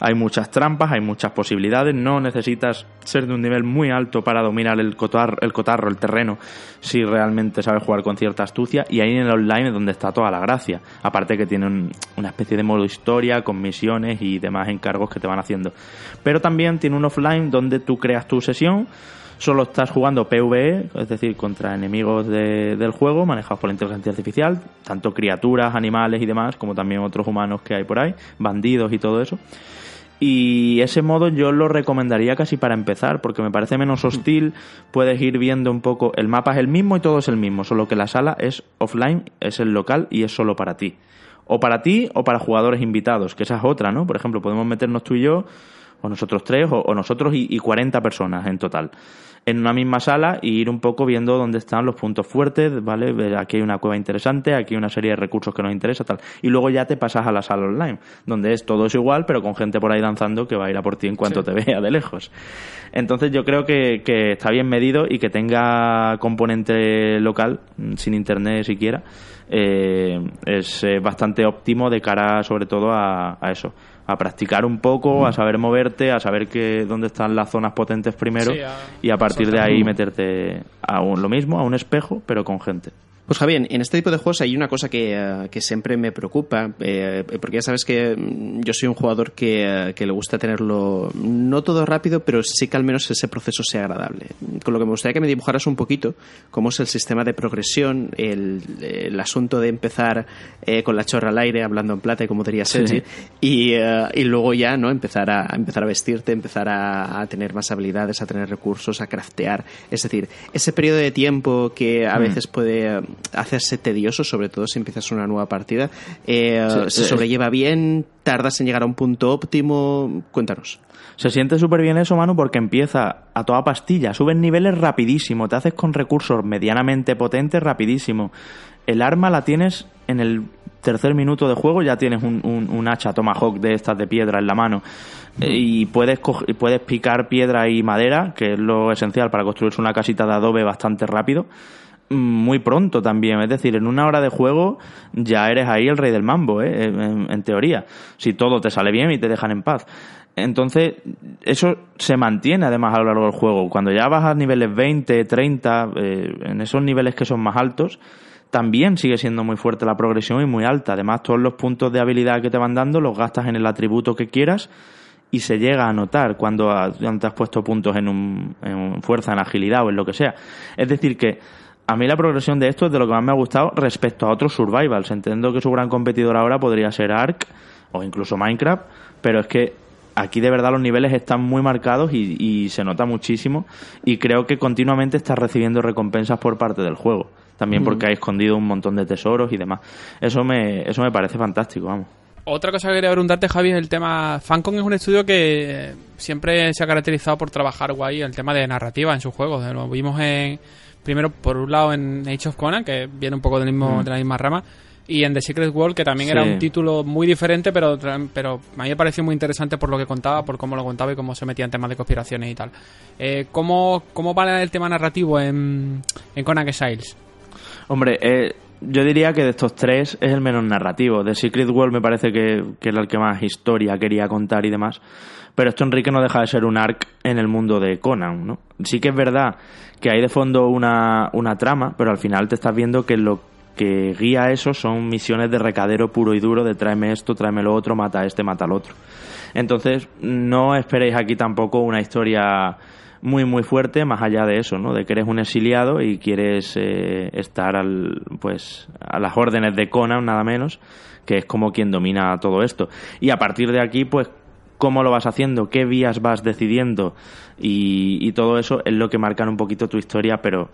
Hay muchas trampas, hay muchas posibilidades, no necesitas ser de un nivel muy alto para dominar el cotarro, el, cotarro, el terreno, si realmente sabes jugar con cierta astucia, y ahí en el online es donde está toda la gracia. Aparte que tiene una especie de modo historia, con misiones y demás encargos que te van haciendo. Pero también tiene un offline donde tú creas tu sesión, solo estás jugando PvE, es decir, contra enemigos del juego manejados por la inteligencia artificial, tanto criaturas, animales y demás, como también otros humanos que hay por ahí, bandidos y todo eso. Y ese modo yo lo recomendaría casi para empezar, porque me parece menos hostil, puedes ir viendo un poco, el mapa es el mismo y todo es el mismo, solo que la sala es offline, es el local y es solo para ti. O para ti o para jugadores invitados, que esa es otra, ¿no? Por ejemplo, podemos meternos tú y yo o nosotros tres, o, nosotros y, y, 40 personas en total, en una misma sala y ir un poco viendo dónde están los puntos fuertes, ¿vale? Aquí hay una cueva interesante, aquí hay una serie de recursos que nos interesa, tal. Y luego ya te pasas a la sala online, donde es todo es igual, pero con gente por ahí danzando que va a ir a por ti en cuanto te vea de lejos. Entonces yo creo que, que está bien medido y que tenga componente local, sin internet siquiera, eh, es eh, bastante óptimo de cara sobre todo a, a eso a practicar un poco, a saber moverte, a saber que dónde están las zonas potentes primero y a partir de ahí meterte a lo mismo, a un espejo, pero con gente. Pues Javier, en este tipo de juegos hay una cosa que, eh, siempre me preocupa, eh, porque ya sabes que mm, yo soy un jugador que, eh, que, le gusta tenerlo no todo rápido, pero sí que al menos ese proceso sea agradable. Con lo que me gustaría que me dibujaras un poquito cómo es el sistema de progresión, el, el asunto de empezar con la chorra al aire, hablando en plata, como diría Sergi, y, y, luego ya no empezar a, empezar a vestirte, empezar a, a, tener más habilidades, a tener recursos, a craftear. Es decir, ese periodo de tiempo que a mm. veces puede hacerse tedioso, sobre todo si empiezas una nueva partida. Eh, ¿Se sobrelleva bien? ¿Tardas en llegar a un punto óptimo? Cuéntanos. Se siente súper bien eso, Manu, porque empieza a toda pastilla. Subes niveles rapidísimo, te haces con recursos medianamente potentes rapidísimo. El arma la tienes en el tercer minuto de juego, ya tienes un, un, hacha Tomahawk de estas de piedra en la mano. y puedes, puedes picar piedra y madera, que es lo esencial para construirse una casita de adobe bastante rápido muy pronto también. Es decir, en una hora de juego ya eres ahí el rey del mambo, ¿eh? en, teoría. Si todo te sale bien y te dejan en paz. Entonces, eso se mantiene además a lo largo del juego. Cuando ya vas a niveles 20, 30, eh, en esos niveles que son más altos, también sigue siendo muy fuerte la progresión y muy alta. Además, todos los puntos de habilidad que te van dando los gastas en el atributo que quieras y se llega a notar cuando, te has puesto puntos en, un, en fuerza, en agilidad o en lo que sea. Es decir, que a mí la progresión de esto es de lo que más me ha gustado respecto a otros survivals. Entiendo que su gran competidor ahora podría ser Ark o incluso Minecraft, pero es que aquí de verdad los niveles están muy marcados y, se nota muchísimo y creo que continuamente estás recibiendo recompensas por parte del juego. También porque ha escondido un montón de tesoros y demás. Eso me, eso me parece fantástico, vamos. Otra cosa que quería preguntarte, Javi, es el tema. Fancom es un estudio que siempre se ha caracterizado por trabajar guay el tema de narrativa en sus juegos. Lo vimos en. Primero, por un lado, en Age of Conan, que viene un poco del mismo, Mm. de la misma rama. Y en The Secret World, que también era un título muy diferente, pero, pero a mí me pareció muy interesante por lo que contaba, por cómo lo contaba y cómo se metía en temas de conspiraciones y tal. Eh, ¿cómo, ¿Cómo va el tema narrativo en, en Conan Exiles? Hombre, eh, yo diría que de estos tres es el menos narrativo. The Secret World me parece que, que era el que más historia quería contar y demás. Pero esto, Enrique, no deja de ser un arc en el mundo de Conan, ¿no? Sí que es verdad que hay de fondo una, una trama, pero al final te estás viendo que lo que guía eso son misiones de recadero puro y duro, de tráeme esto, tráeme lo otro, mata a este, mata al otro. Entonces, no esperéis aquí tampoco una historia muy muy fuerte más allá de eso, ¿no? De que eres un exiliado y quieres eh, estar al pues a las órdenes de Conan nada menos, que es como quien domina todo esto. Y a partir de aquí, pues cómo lo vas haciendo, qué vías vas decidiendo y, y todo eso es lo que marcan un poquito tu historia, pero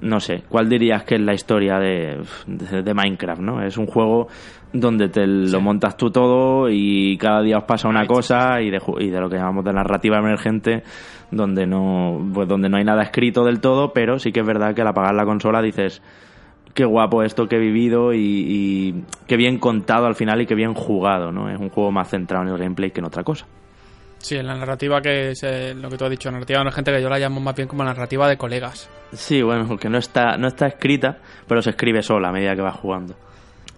no sé, ¿cuál dirías que es la historia de, de, de Minecraft, no? Es un juego donde te lo montas tú todo y cada día os pasa una cosa y de, y de lo que llamamos de narrativa emergente donde no pues donde no hay nada escrito del todo, pero sí que es verdad que al apagar la consola dices qué guapo esto que he vivido y, y qué bien contado al final y qué bien jugado, ¿no? Es un juego más centrado en el gameplay que en otra cosa. Sí, en la narrativa que es eh, lo que tú has dicho, narrativa emergente, que yo la llamo más bien como narrativa de colegas. Sí, bueno, porque no está, no está escrita, pero se escribe sola a medida que vas jugando.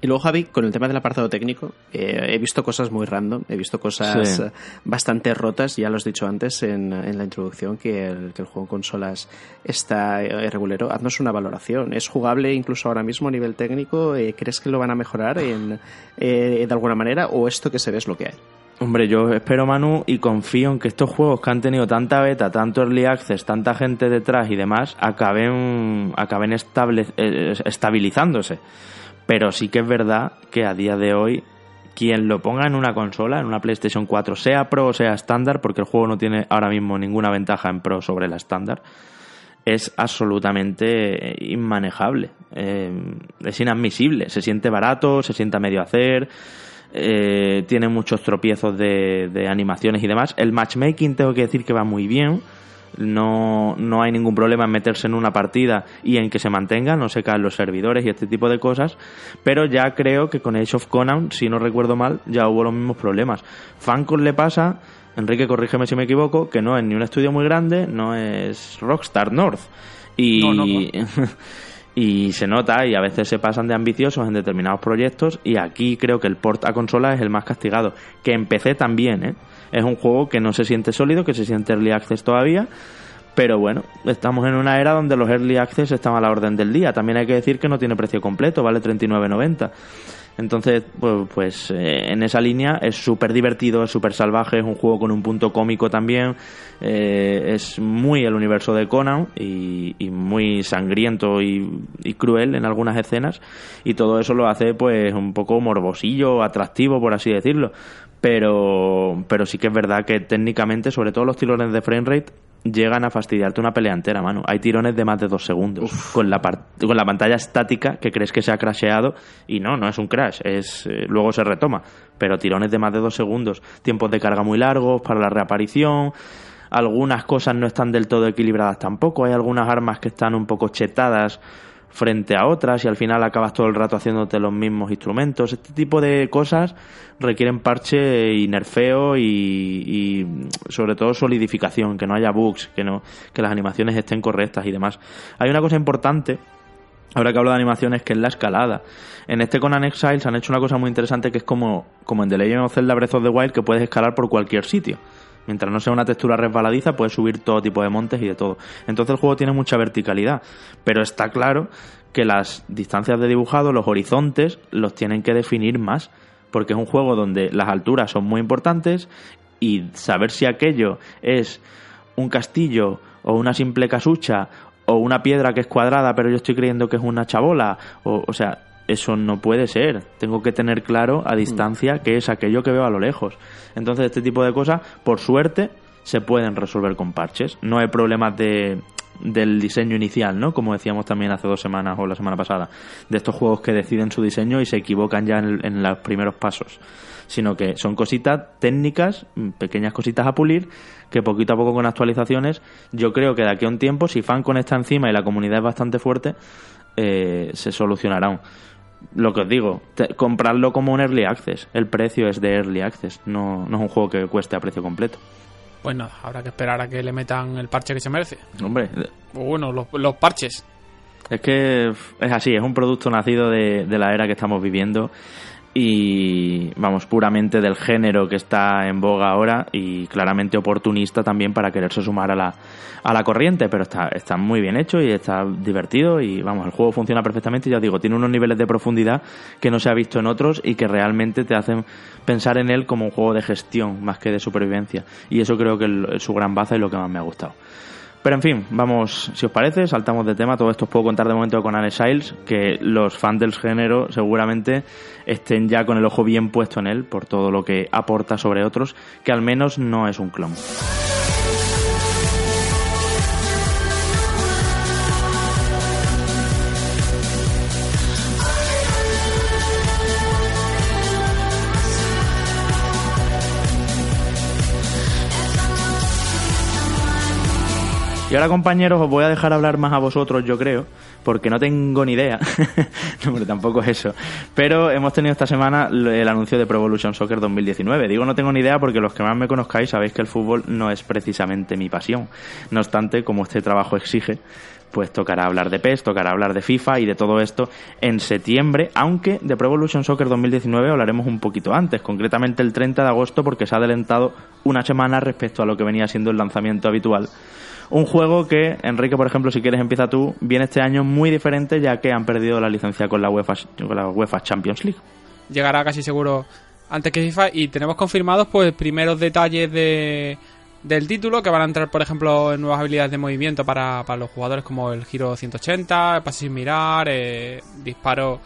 Y luego, Javi, con el tema del apartado técnico, eh, he visto cosas muy random, he visto cosas Sí. eh, bastante rotas, ya lo has dicho antes en, en la introducción, que el, que el juego en consolas está eh, regulero. Haznos una valoración. ¿Es jugable incluso ahora mismo a nivel técnico? Eh, ¿Crees que lo van a mejorar en, eh, de alguna manera o esto que se ve es lo que hay? Hombre, yo espero, Manu, y confío en que estos juegos que han tenido tanta beta, tanto early access, tanta gente detrás y demás, acaben, acaben estable- eh, estabilizándose. Pero sí que es verdad que a día de hoy, quien lo ponga en una consola, en una PlayStation 4, sea Pro o sea estándar, porque el juego no tiene ahora mismo ninguna ventaja en Pro sobre la estándar, es absolutamente eh, inmanejable. Eh, es inadmisible. Se siente barato, se siente a medio hacer, eh, tiene muchos tropiezos de, de animaciones y demás. El matchmaking tengo que decir que va muy bien. No, no hay ningún problema en meterse en una partida y en que se mantenga, no se caen los servidores y este tipo de cosas. Pero ya creo que con Age of Conan, si no recuerdo mal, ya hubo los mismos problemas. Fancon le pasa, Enrique, corrígeme si me equivoco, que no es ni un estudio muy grande, no es Rockstar North. Y, No, no, y se nota y a veces se pasan de ambiciosos en determinados proyectos y aquí creo que el port a consola es el más castigado que empecé también ¿eh? Es un juego que no se siente sólido que se siente early access todavía pero bueno, estamos en una era donde los early access están a la orden del día. También hay que decir que no tiene precio completo, vale 39.90. Entonces, pues, pues eh, en esa línea es súper divertido, es súper salvaje, es un juego con un punto cómico también, eh, es muy el universo de Conan y, muy sangriento y, y cruel en algunas escenas y todo eso lo hace pues un poco morbosillo, atractivo por así decirlo. Pero, pero sí que es verdad que técnicamente, sobre todo los tirones de framerate, llegan a fastidiarte una pelea entera, mano. Hay tirones de más de dos segundos con la, con la pantalla estática que crees que se ha crasheado y no, no es un crash, es eh, luego se retoma. Pero tirones de más de dos segundos, tiempos de carga muy largos para la reaparición. Algunas cosas no están del todo equilibradas tampoco. Hay algunas armas que están un poco chetadas frente a otras y al final acabas todo el rato haciéndote los mismos instrumentos. Este tipo de cosas requieren parche y nerfeo y, sobre todo solidificación, que no haya bugs, que no que las animaciones estén correctas y demás. Hay una cosa importante Ahora que hablo de animaciones, que es la escalada. En este Conan Exiles han hecho una cosa muy interesante que es como, como en The Legend of Zelda Breath of the Wild, que puedes escalar por cualquier sitio. Mientras no sea una textura resbaladiza, puedes subir todo tipo de montes y de todo. Entonces el juego tiene mucha verticalidad. Pero está claro que las distancias de dibujado, los horizontes, los tienen que definir más. Porque es un juego donde las alturas son muy importantes y saber si aquello es un castillo o una simple casucha o una piedra que es cuadrada pero yo estoy creyendo que es una chabola o, o sea eso no puede ser. Tengo que tener claro a distancia qué es aquello que veo a lo lejos. Entonces este tipo de cosas por suerte se pueden resolver con parches. No hay problemas de del diseño inicial, ¿no? Como decíamos también hace dos semanas o la semana pasada, de estos juegos que deciden su diseño y se equivocan ya en, en los primeros pasos. Sino que son cositas técnicas, pequeñas cositas a pulir, que poquito a poco con actualizaciones, yo creo que de aquí a un tiempo, si Fancon está encima y la comunidad es bastante fuerte, eh, se solucionarán. Lo que os digo, comprarlo como un early access. El precio es de early access, no, no es un juego que cueste a precio completo. Pues nada, habrá que esperar a que le metan el parche que se merece. Hombre. Bueno, los, los parches. Es que es así, es un producto nacido de, de, la era que estamos viviendo y vamos puramente del género que está en boga ahora y claramente oportunista también para quererse sumar a la, a la corriente, pero está, está muy bien hecho y está divertido y vamos, el juego funciona perfectamente ya os digo, tiene unos niveles de profundidad que no se ha visto en otros y que realmente te hacen pensar en él como un juego de gestión más que de supervivencia y eso creo que es su gran base y lo que más me ha gustado. Pero en fin, vamos, si os parece, saltamos de tema. Todo esto os puedo contar de momento con Anne Siles, que los fans del género seguramente estén ya con el ojo bien puesto en él por todo lo que aporta sobre otros, que al menos no es un clon. Y ahora, compañeros, os voy a dejar hablar más a vosotros, yo creo, porque no tengo ni idea. no, pero tampoco es eso. Pero hemos tenido esta semana el anuncio de Pro Evolution Soccer 2019. Digo no tengo ni idea porque los que más me conozcáis sabéis que el fútbol no es precisamente mi pasión. No obstante, como este trabajo exige, pues tocará hablar de PES, tocará hablar de FIFA y de todo esto en septiembre, aunque de Pro Evolution Soccer 2019 hablaremos un poquito antes, concretamente el 30 de agosto porque se ha adelantado una semana respecto a lo que venía siendo el lanzamiento habitual un juego que, Enrique, por ejemplo, si quieres empieza tú, viene este año muy diferente ya que han perdido la licencia con la UEFA, con la UEFA Champions League. Llegará casi seguro antes que FIFA y tenemos confirmados pues primeros detalles de, del título que van a entrar, por ejemplo, en nuevas habilidades de movimiento para, para los jugadores como el giro 180, el pase sin mirar, eh, disparo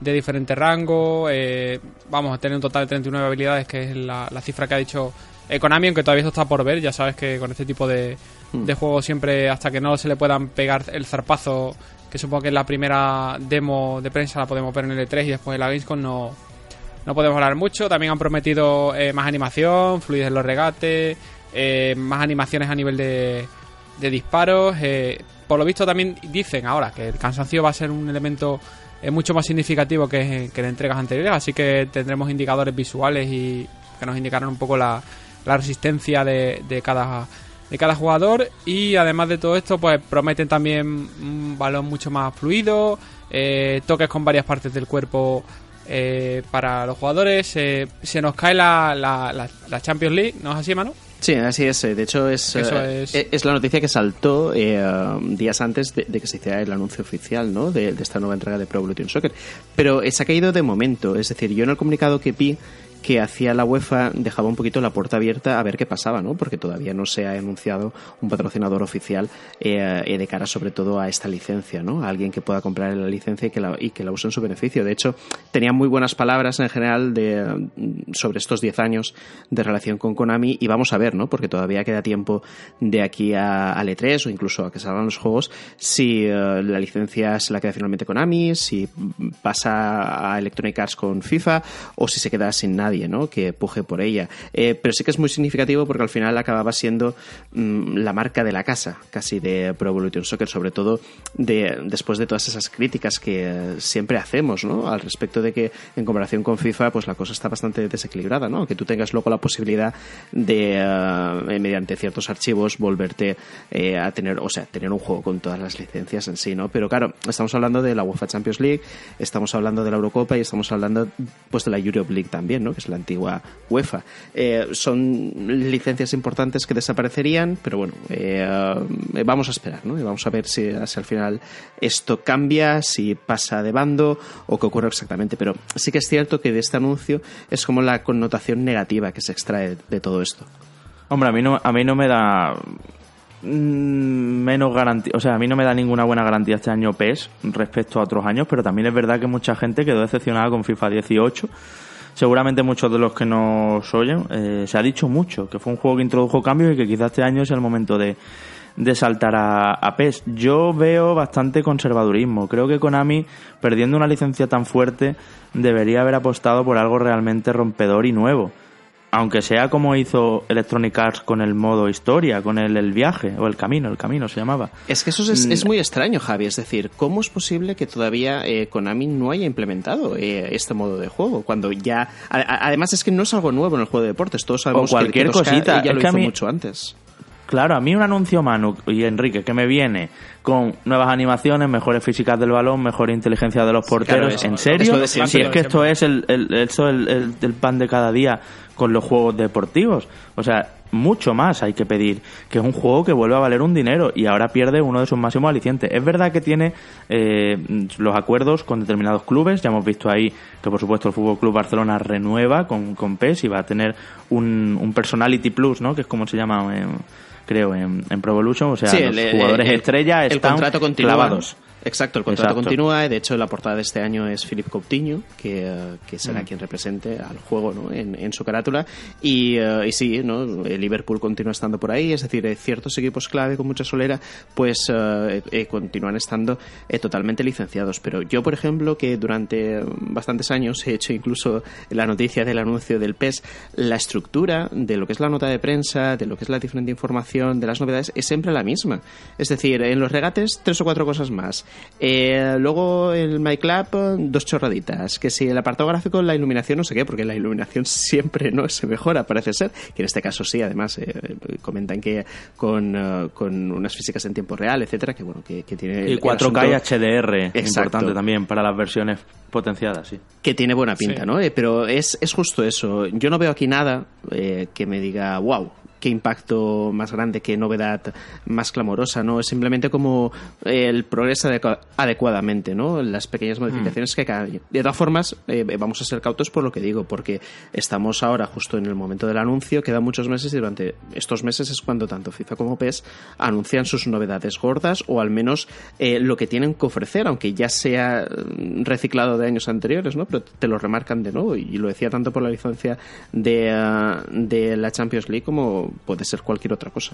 de diferente rango. Eh, vamos a tener un total de 39 habilidades, que es la, la cifra que ha dicho Konami, aunque todavía esto está por ver. Ya sabes que con este tipo de, Hmm. de juego siempre hasta que no se le puedan pegar el zarpazo, que supongo que es la primera demo de prensa la podemos ver en el E3 y después en la Gamescom no, no podemos hablar mucho. También han prometido eh, más animación, fluidez en los regates, eh, más animaciones a nivel de, de disparos. Eh, por lo visto también dicen ahora que el cansancio va a ser un elemento mucho más significativo que, que en entregas anteriores, así que tendremos indicadores visuales y que nos indicarán un poco la, la resistencia de, de cada de cada jugador y además de todo esto pues prometen también un balón mucho más fluido, eh, toques con varias partes del cuerpo eh, para los jugadores. Eh, se nos cae la, la, Champions League, ¿no es así, Manu? Sí, así es. De hecho, es, es... la noticia que saltó días antes de, que se hiciera el anuncio oficial ¿no? de, esta nueva entrega de Pro Evolution Soccer. Pero se ha caído de momento. Es decir, yo en el comunicado que vi que hacía la UEFA dejaba un poquito la puerta abierta a ver qué pasaba, ¿no? Porque todavía no se ha anunciado un patrocinador oficial eh, eh, de cara sobre todo a esta licencia, ¿no? A alguien que pueda comprar la licencia y que la, y que la use en su beneficio. De hecho, tenía muy buenas palabras en general de, sobre estos 10 años de relación con Konami y vamos a ver, ¿no? Porque todavía queda tiempo de aquí a, a E3 o incluso a que salgan los juegos si eh, la licencia se la queda finalmente Konami, si pasa a Electronic Arts con FIFA o si se queda sin nada que puje por ella. Eh, pero sí que es muy significativo porque al final acababa siendo mm, la marca de la casa, casi de Pro Evolution Soccer, sobre todo de, después de todas esas críticas que siempre hacemos ¿no? al respecto de que en comparación con FIFA pues la cosa está bastante desequilibrada, ¿no? que tú tengas luego la posibilidad de, eh, mediante ciertos archivos, volverte eh, a tener, o sea, tener un juego con todas las licencias en sí, ¿no? Pero claro, estamos hablando de la UEFA Champions League, estamos hablando de la Eurocopa y estamos hablando pues de la Europe League también, ¿no? La antigua UEFA. Eh, son licencias importantes que desaparecerían, pero bueno, eh, vamos a esperar, ¿no? Y vamos a ver si, al final esto cambia, si pasa de bando o qué ocurre exactamente. Pero sí que es cierto que de este anuncio es como la connotación negativa que se extrae de todo esto. Hombre, a mí no, a mí no me da mm, menos garantía, o sea, a mí no me da ninguna buena garantía este año PES respecto a otros años, pero también es verdad que mucha gente quedó decepcionada con FIFA 18 seguramente muchos de los que nos oyen, eh, se ha dicho mucho, que fue un juego que introdujo cambios y que quizás este año es el momento de, de saltar a, a PES. Yo veo bastante conservadurismo. Creo que Konami, perdiendo una licencia tan fuerte, debería haber apostado por algo realmente rompedor y nuevo aunque sea como hizo Electronic Arts con el modo historia, con el, el viaje o el camino, el camino se llamaba. Es que eso es, es muy extraño, Javi. Es decir, ¿cómo es posible que todavía eh, Konami no haya implementado eh, este modo de juego? Cuando ya. a- a- además, es que no es algo nuevo en el juego de deportes. Todos sabemos que- cualquier que, 2K cosita. ya lo hizo mí- mucho antes. Claro, a mí un anuncio Manu y Enrique que me viene con nuevas animaciones, mejores físicas del balón, mejor inteligencia de los porteros. eso- ¿En serio? si es que esto es el, el, eso el, el- el pan de cada día con los juegos deportivos. O sea, mucho más hay que pedir. Que es un juego que vuelve a valer un dinero y ahora pierde uno de sus máximos alicientes. Es verdad que tiene eh, los acuerdos con determinados clubes. Ya hemos visto ahí que, por supuesto, el Fútbol Club Barcelona renueva con, con PES y va a tener un, un Personality Plus, ¿no? Que es como se llama. en- creo, en, en Pro Evolution, o sea, Sí, los el- jugadores el- estrella el están contrato continúa. clavados. Exacto, el contrato Exacto. continúa. De hecho, la portada de este año es Philip Coutinho, que, eh, que será Mm. quien represente al juego ¿no? en, en su carátula. Y, eh, y sí, ¿no? el Liverpool continúa estando por ahí. Es decir, eh, ciertos equipos clave con mucha solera, pues eh, eh, continúan estando eh, totalmente licenciados. Pero yo, por ejemplo, que durante bastantes años he hecho incluso la noticia del anuncio del PES, la estructura de lo que es la nota de prensa, de lo que es la diferente información, de las novedades, es siempre la misma. Es decir, en los regates, tres o cuatro cosas más. Eh, luego el MyClub, dos chorraditas. Que si el apartado gráfico, la iluminación, no sé qué, porque la iluminación siempre no se mejora, parece ser. Que en este caso sí, además, eh, comentan que con, eh, con unas físicas en tiempo real, etcétera, que bueno, que, que tiene. Y el 4K y HDR, Exacto. importante también para las versiones potenciadas, sí. que tiene buena pinta, Sí. ¿no? Eh, pero es, es justo eso. Yo no veo aquí nada eh, que me diga, wow, qué impacto más grande, qué novedad más clamorosa, ¿no? Es simplemente como eh, el progreso adecu- adecuadamente, ¿no? Las pequeñas modificaciones que cada año. De todas formas, eh, vamos a ser cautos por lo que digo, porque estamos ahora justo en el momento del anuncio, quedan muchos meses y durante estos meses es cuando tanto FIFA como PES anuncian sus novedades gordas o al menos eh, lo que tienen que ofrecer, aunque ya sea mm, reciclado de años anteriores, ¿no? Pero te lo remarcan de nuevo y lo decía tanto por la licencia de, ah, de la Champions League como puede ser cualquier otra cosa.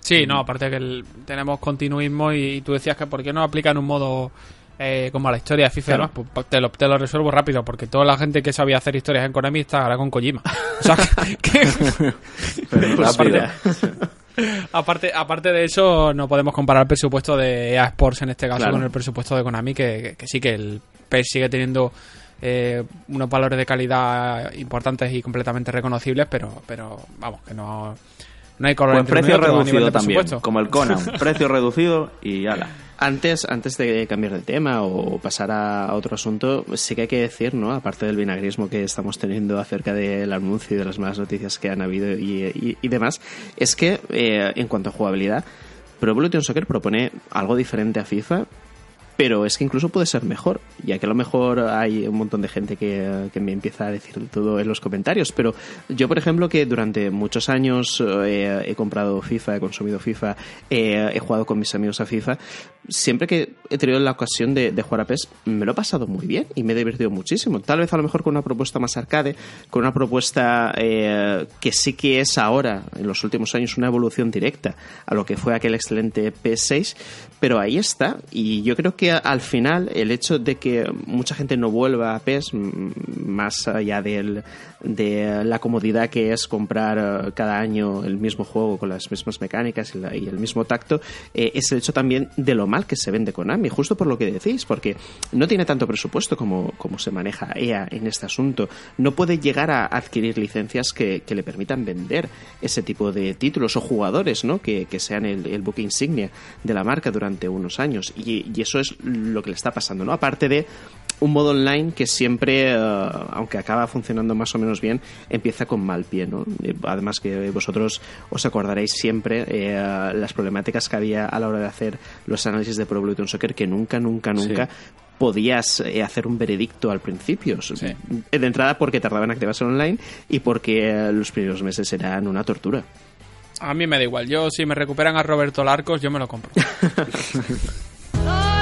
Sí, no, aparte que el- tenemos continuismo y, tú decías que por qué no aplican un modo eh, como a la historia de FIFA, Claro. ¿no? Pues, te, lo, te lo resuelvo rápido, porque toda la gente que sabía hacer historias en Konami está ahora con Kojima. O sea, que- Pues aparte, aparte, aparte de eso, no podemos comparar el presupuesto de EA Sports en este caso Claro. con el presupuesto de Konami, que, que- que sí que el PES sigue teniendo eh, unos valores de calidad importantes y completamente reconocibles, pero, pero vamos, que no, no hay color Pues precio otro reducido de también, como el Conan. precio reducido y ala. Antes, antes de cambiar de tema o pasar a otro asunto, sí que hay que decir, ¿no? Aparte del vinagrismo que estamos teniendo acerca del anuncio y de las malas noticias que han habido y, y- y demás, es que eh, en cuanto a jugabilidad, Pro Evolution Soccer propone algo diferente a FIFA, pero es que incluso puede ser mejor, ya que a lo mejor hay un montón de gente que, que me empieza a decir todo en los comentarios, pero yo, por ejemplo, que durante muchos años eh, he comprado FIFA, he consumido FIFA, eh, he jugado con mis amigos a FIFA, siempre que he tenido la ocasión de, jugar a PES, me lo he pasado muy bien y me he divertido muchísimo. Tal vez a lo mejor con una propuesta más arcade, con una propuesta eh, que sí que es ahora, en los últimos años, una evolución directa a lo que fue aquel excelente PS6, pero ahí está. Y yo creo que al final el hecho de que mucha gente no vuelva a PES, más allá del, de la comodidad que es comprar eh, cada año el mismo juego con las mismas mecánicas y, el mismo tacto, eh, es el hecho también de lo mal que se vende Konami, justo por lo que decís, porque no tiene tanto presupuesto como, como se maneja EA en este asunto. No puede llegar a adquirir licencias que, que le permitan vender ese tipo de títulos o jugadores, ¿no? Que, que sean el, el buque insignia de la marca durante unos años. Y, y eso es lo que le está pasando, ¿no? Aparte de un modo online que siempre, eh, aunque acaba funcionando más o menos bien, empieza con mal pie, ¿no? Eh, Además que vosotros os acordaréis siempre eh, las problemáticas que había a la hora de hacer los análisis de Pro Evolution Soccer que nunca, nunca, nunca podías eh, hacer un veredicto al principio. De entrada porque tardaba en activarse online y porque eh, los primeros meses eran una tortura. A mí me da igual. Yo, si me recuperan a Roberto Larcos, yo me lo compro.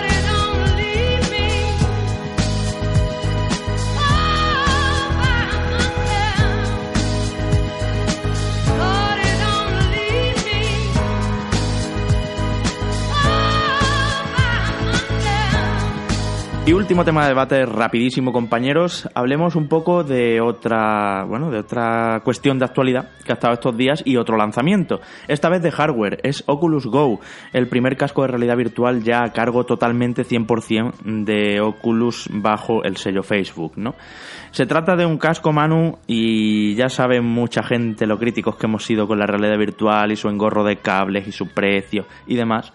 Y último tema de debate rapidísimo, compañeros. Hablemos un poco de otra, bueno, de otra cuestión de actualidad que ha estado estos días y otro lanzamiento. Esta vez de hardware, es Oculus Go, el primer casco de realidad virtual ya a cargo totalmente 100% de Oculus bajo el sello Facebook, ¿no? Se trata de un casco Manu y ya saben mucha gente lo críticos que hemos sido con la realidad virtual y su engorro de cables y su precio y demás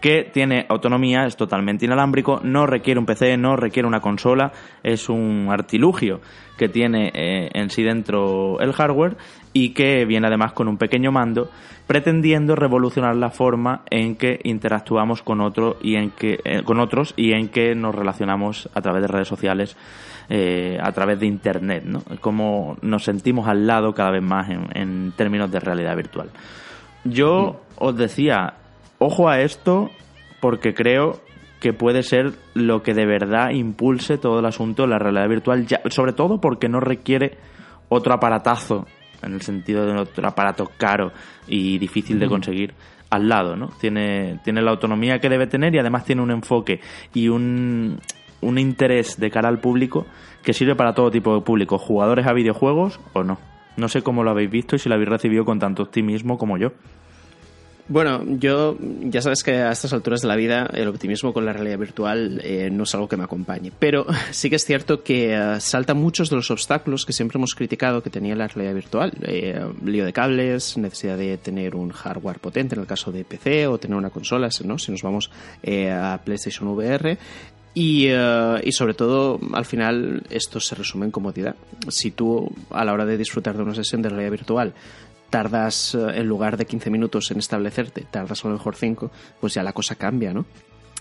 que tiene autonomía, es totalmente inalámbrico, no requiere un PC, no requiere una consola, es un artilugio que tiene eh, en sí dentro el hardware y que viene además con un pequeño mando, pretendiendo revolucionar la forma en que interactuamos con otro y en que eh, con otros y en que nos relacionamos a través de redes sociales, eh, a través de internet, ¿no? Como nos sentimos al lado cada vez más en, en términos de realidad virtual. Yo os decía, ojo a esto porque creo que puede ser lo que de verdad impulse todo el asunto de la realidad virtual, ya- sobre todo porque no requiere otro aparatazo, en el sentido de otro aparato caro y difícil de conseguir al lado, ¿no? Tiene, tiene la autonomía que debe tener y además tiene un enfoque y un, un interés de cara al público que sirve para todo tipo de público, jugadores a videojuegos o no. No sé cómo lo habéis visto y si lo habéis recibido con tanto optimismo como yo. Bueno, yo ya sabes que a estas alturas de la vida el optimismo con la realidad virtual eh, no es algo que me acompañe, pero sí que es cierto que eh, saltan muchos de los obstáculos que siempre hemos criticado que tenía la realidad virtual. Eh, lío de cables, necesidad de tener un hardware potente en el caso de PC o tener una consola, ¿no? si nos vamos eh, a PlayStation VR. Y, eh, y sobre todo, al final, esto se resume en comodidad. Si tú, a la hora de disfrutar de una sesión de realidad virtual, tardas, eh, en lugar de 15 minutos en establecerte, tardas a lo mejor 5, pues ya la cosa cambia, ¿no?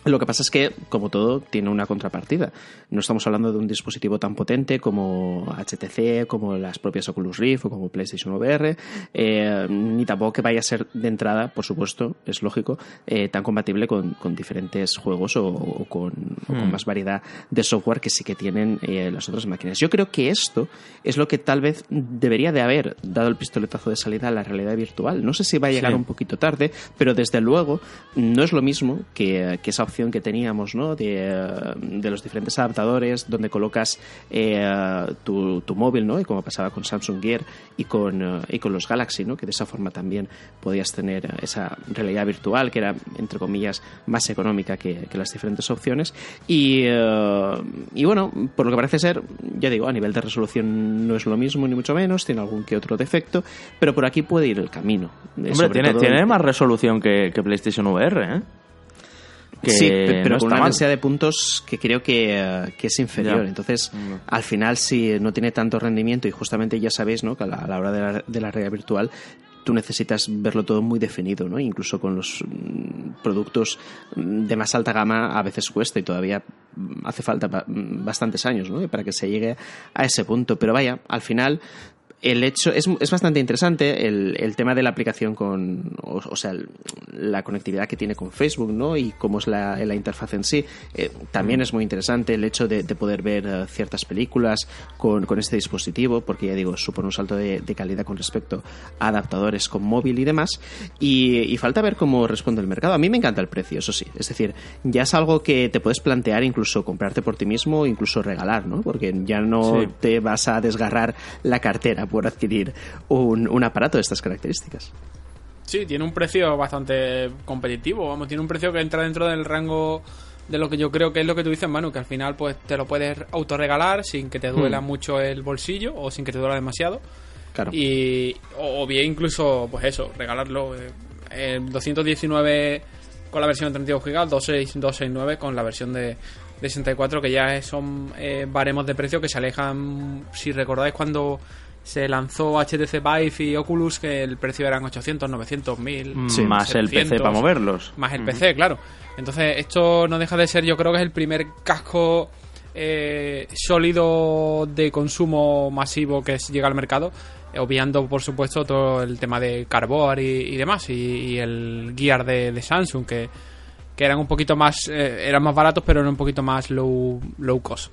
Lo que pasa es que, como todo, tiene una contrapartida. No estamos hablando de un dispositivo tan potente como HTC, como las propias Oculus Rift o como PlayStation VR, eh, ni tampoco que vaya a ser de entrada, por supuesto, es lógico, eh, tan compatible con, con diferentes juegos o, o con, o con más variedad de software que sí que tienen eh, las otras máquinas. Yo creo que esto es lo que tal vez debería de haber dado el pistoletazo de salida a la realidad virtual. No sé si va a llegar Sí. un poquito tarde, pero desde luego no es lo mismo que, que esa opción que teníamos, ¿no? De, eh, de los diferentes adaptadores donde colocas eh, tu, tu móvil, ¿no? Y como pasaba con Samsung Gear y con, eh, y con los Galaxy, ¿no? Que de esa forma también podías tener esa realidad virtual que era, entre comillas, más económica que, que las diferentes opciones. Y, eh, y bueno, por lo que parece ser, ya digo, a nivel de resolución no es lo mismo, ni mucho menos, tiene algún que otro defecto, pero por aquí puede ir el camino. Hombre, tiene, tiene más resolución que, que PlayStation VR, ¿eh? Que sí, pe- pero no con una densidad de puntos que creo que, eh, que es inferior. Ya. Entonces, Mm. al final, si no tiene tanto rendimiento, y justamente ya sabéis ¿no? que a la, a la hora de la, de la realidad virtual, tú necesitas verlo todo muy definido, ¿no? Incluso con los mm, productos mm, de más alta gama a veces cuesta y todavía hace falta ba- bastantes años, ¿no? Para que se llegue a ese punto. Pero vaya, al final el hecho es, es bastante interesante el, el tema de la aplicación con o, o sea el- la conectividad que tiene con Facebook no y cómo es la, la interfaz en sí. Eh, también es muy interesante el hecho de, de poder ver eh, ciertas películas con, con este dispositivo porque ya digo supone un salto de, de calidad con respecto a adaptadores con móvil y demás. Y, y falta ver cómo responde el mercado. A mí me encanta el precio eso sí. Es decir ya es algo que te puedes plantear incluso comprarte por ti mismo o incluso regalar no porque ya no Sí. te vas a desgarrar la cartera por adquirir un, un aparato de estas características. Sí, tiene un precio bastante competitivo. Vamos, tiene un precio que entra dentro del rango de lo que yo creo que es lo que tú dices, Manu, que al final pues te lo puedes autorregalar sin que te duela mucho el bolsillo o sin que te duela demasiado. Claro. Y, o, bien incluso, pues eso, regalarlo. eh, en 219 con la versión de 32 GB, 26 269 con la versión de, de 64, que ya son eh, baremos de precio que se alejan, si recordáis cuando se lanzó HTC Vive y Oculus, que el precio eran 800, 900, 1000. Mm, más el PC 700, para moverlos. Más el PC, claro. Entonces, esto no deja de ser, yo creo que es el primer casco eh, sólido de consumo masivo que llega al mercado, obviando, por supuesto, todo el tema de Carbor y, y demás, y, y el Gear de, de Samsung, que, que eran un poquito más, eh, eran más baratos, pero eran un poquito más low, low cost.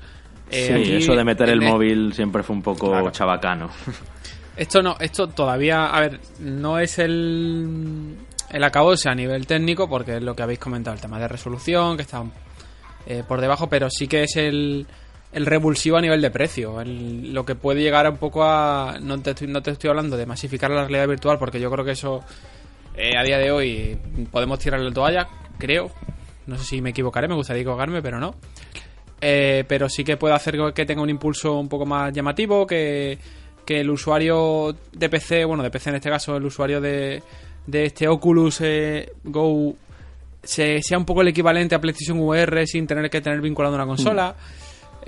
Eh, sí, aquí eso de meter el móvil siempre fue un poco Claro. chabacano. Esto no, esto todavía, a ver, no es el, el acabose a nivel técnico, porque es lo que habéis comentado, el tema de resolución, que está eh, por debajo, pero sí que es el, el revulsivo a nivel de precio. El- lo que puede llegar un poco a. No te, estoy, no te estoy hablando de masificar la realidad virtual, porque yo creo que eso eh, a día de hoy podemos tirarle la toalla, creo. No sé si me equivocaré, me gustaría equivocarme, pero no. Eh, pero sí que puede hacer que tenga un impulso un poco más llamativo, que, que el usuario de PC, bueno, de PC en este caso, el usuario de, de este Oculus eh, Go se- sea un poco el equivalente a PlayStation VR sin tener que tener vinculado una consola.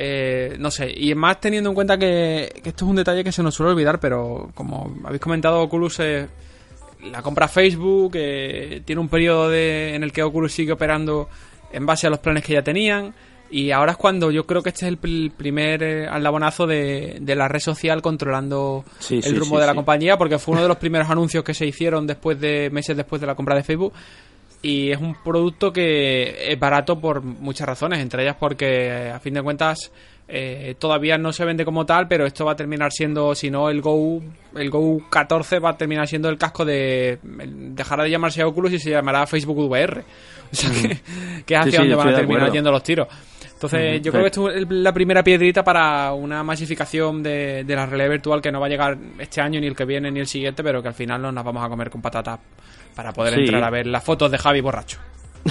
Eh, no sé, y más teniendo en cuenta que, que esto es un detalle que se nos suele olvidar, pero como habéis comentado, Oculus eh, la compra Facebook, eh, tiene un periodo de, en el que Oculus sigue operando en base a los planes que ya tenían. Y ahora es cuando yo creo que este es el pr- primer eh, alabonazo de, de la red social controlando Sí, el sí, rumbo sí, de la compañía, porque fue uno de los primeros anuncios que se hicieron después de meses después de la compra de Facebook. Y es un producto que es barato por muchas razones, entre ellas porque eh, a fin de cuentas eh, todavía no se vende como tal, pero esto va a terminar siendo, si no el Go, el Go 14 va a terminar siendo el casco de dejará de llamarse Oculus y se llamará Facebook VR. O sea que, que es hacia donde van a terminar yendo los tiros. Entonces, yo creo que esto es la primera piedrita para una masificación de, de la realidad virtual que no va a llegar este año, ni el que viene, ni el siguiente, pero que al final nos las vamos a comer con patatas para poder Sí. entrar a ver las fotos de Javi borracho.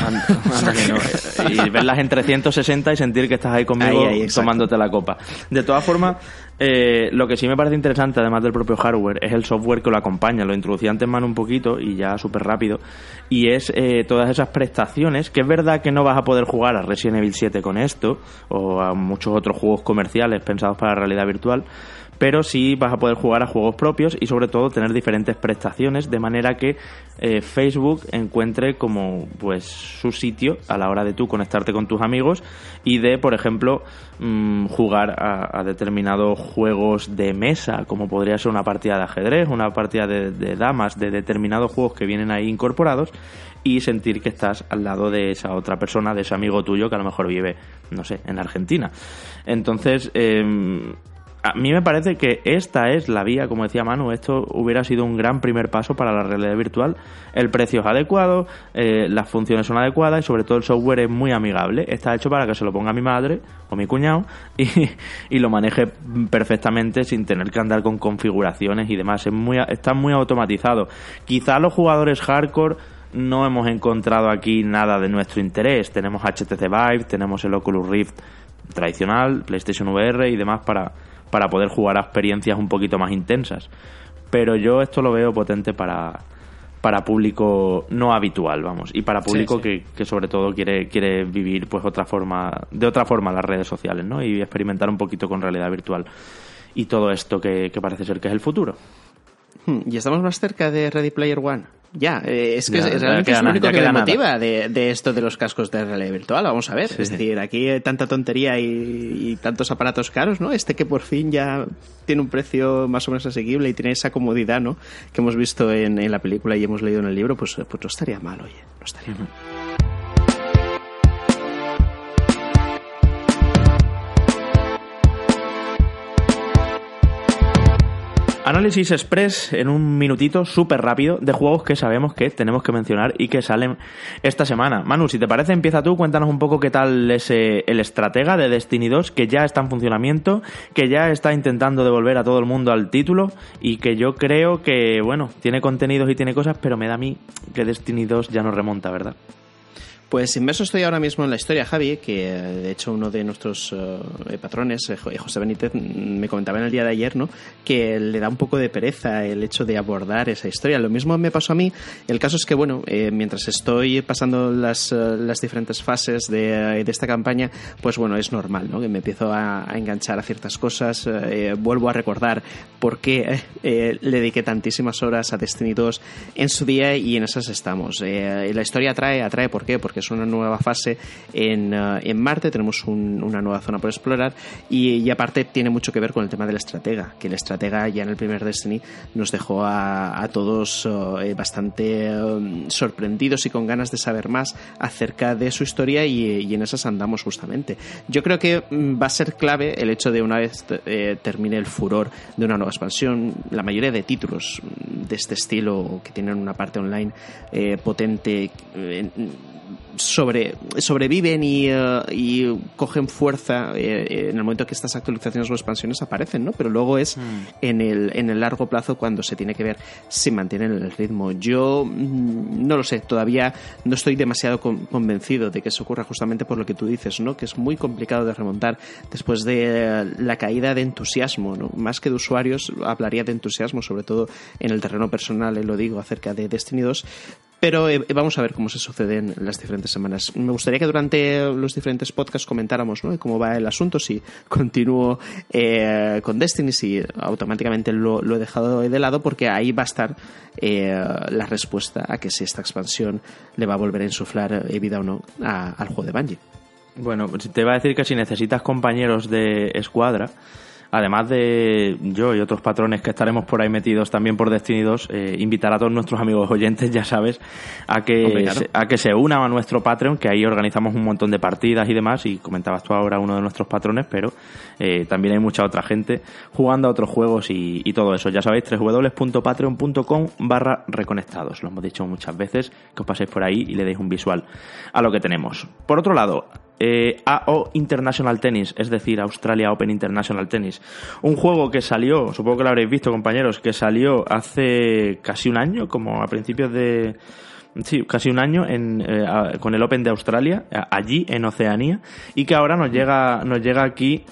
Anda- anda que no. Y verlas en 360 y sentir que estás ahí conmigo Ahí, ahí, exacto. tomándote la copa. De todas formas, eh, lo que sí me parece interesante, además del propio hardware, es el software que lo acompaña. Lo introducí antes mano un poquito y ya súper rápido. Y es eh, todas esas prestaciones, que es verdad que no vas a poder jugar a Resident Evil 7 con esto, o a muchos otros juegos comerciales pensados para la realidad virtual, pero sí vas a poder jugar a juegos propios y sobre todo tener diferentes prestaciones de manera que eh, Facebook encuentre como pues su sitio a la hora de tú conectarte con tus amigos y de por ejemplo mm, jugar a, determinados juegos de mesa como podría ser una partida de ajedrez una partida de, damas de determinados juegos que vienen ahí incorporados y sentir que estás al lado de esa otra persona, de ese amigo tuyo que a lo mejor vive, no sé, en Argentina. Entonces, eh, a mí me parece que esta es la vía, como decía Manu, esto hubiera sido un gran primer paso para la realidad virtual. El precio es adecuado, eh, las funciones son adecuadas y sobre todo el software es muy amigable. Está hecho para que se lo ponga mi madre o mi cuñado y, lo maneje perfectamente sin tener que andar con configuraciones y demás. Es muy, está muy automatizado. Quizá los jugadores hardcore no hemos encontrado aquí nada de nuestro interés. Tenemos HTC Vive, tenemos el Oculus Rift tradicional, PlayStation VR y demás para, para poder jugar a experiencias un poquito más intensas. Pero yo esto lo veo potente para, para público no habitual, vamos, y para público sí. Que, que sobre todo quiere, quiere vivir pues otra forma, de otra forma las redes sociales, ¿no? Y experimentar un poquito con realidad virtual. Y todo esto que, que parece ser que es el futuro. Hmm, Y estamos más cerca de Ready Player One. Ya, eh, es que Ya, es- ya realmente es lo único que me motiva de, de esto de los cascos de realidad virtual. Vamos a ver. es decir, aquí hay tanta tontería y, y tantos aparatos caros, ¿no? Este que por fin ya tiene un precio más o menos asequible y tiene esa comodidad, ¿no? Que hemos visto en, en la película y hemos leído en el libro, pues, pues no estaría mal, oye. No estaría mal. Análisis express en un minutito súper rápido de juegos que sabemos que tenemos que mencionar y que salen esta semana. Manu, si te parece, empieza tú, cuéntanos un poco qué tal es eh, el estratega de Destiny 2, que ya está en funcionamiento, que ya está intentando devolver a todo el mundo al título y que yo creo que, bueno, tiene contenidos y tiene cosas, pero me da a mí que Destiny 2 ya no remonta, ¿verdad? Pues inmerso estoy ahora mismo en la historia, Javi, que eh, de hecho uno de nuestros eh, patrones, eh, Jo- José Benítez, mm, me comentaba en el día de ayer, ¿no? Que le da un poco de pereza el hecho de abordar esa historia. Lo mismo me pasó a mí. El caso es que, bueno, eh, mientras estoy pasando las, eh, las diferentes fases de, de esta campaña, pues bueno, es normal, ¿no? Que me empiezo a, enganchar a ciertas cosas, eh, vuelvo a recordar por qué eh, le dediqué tantísimas horas a Destiny 2 en su día y en esas estamos. Eh, la historia atrae, atrae, ¿por qué? Porque es una nueva fase en, eh, en Marte, tenemos un- una nueva zona por explorar y, aparte tiene mucho que ver con el tema del estratega, que el estratega ya en el primer Destiny nos dejó a, todos eh, bastante eh, sorprendidos y con ganas de saber más acerca de su historia y, en esas andamos justamente. Yo creo que mm, va a ser clave el hecho de una vez termine el furor de una nueva expansión, la mayoría de títulos mm, de este estilo que tienen una parte online potente, sobre, sobreviven y, eh, y cogen fuerza eh, en el momento que estas actualizaciones o expansiones aparecen, ¿no? Pero luego es en, el, en el largo plazo cuando se tiene que ver si mantienen el ritmo. Yo mm, no lo sé, todavía no estoy demasiado con- convencido de que eso ocurra justamente por lo que tú dices, ¿no? Que es muy complicado de remontar después de eh, la caída de entusiasmo, ¿no? Más que de usuarios, hablaría de entusiasmo, sobre todo en el terreno personal, eh, lo digo, acerca de Destiny 2. Pero eh, vamos a ver cómo se sucede en las diferentes semanas. Me gustaría que durante los diferentes podcasts comentáramos ¿no? cómo va el asunto, si continúo eh, con Destiny, si automáticamente lo, he dejado de lado, porque ahí va a estar eh, la respuesta a que si esta expansión le va a volver a insuflar eh, vida o no a- al juego de Bungie. Bueno, te iba a decir que si necesitas compañeros de escuadra, además de yo y otros patrones que estaremos por ahí metidos también por Destiny 2, eh, invitar a todos nuestros amigos oyentes, ya sabes, a que, se, a que se unan a nuestro Patreon, que ahí organizamos un montón de partidas y demás, y comentabas tú ahora uno de nuestros patrones, pero eh, también hay mucha otra gente jugando a otros juegos y, y todo eso. Ya sabéis, www.patreon.com barra reconectados. Lo hemos dicho muchas veces, que os paséis por ahí y le deis un visual a lo que tenemos. Por otro lado, eh, AO International Tennis, es decir, Australia Open International Tennis. Un juego que salió, supongo que lo habréis visto compañeros, que salió hace casi un año, como a principios de... Sí, casi un año en, eh, con el Open de Australia, allí en Oceanía, y que ahora nos llega, nos llega aquí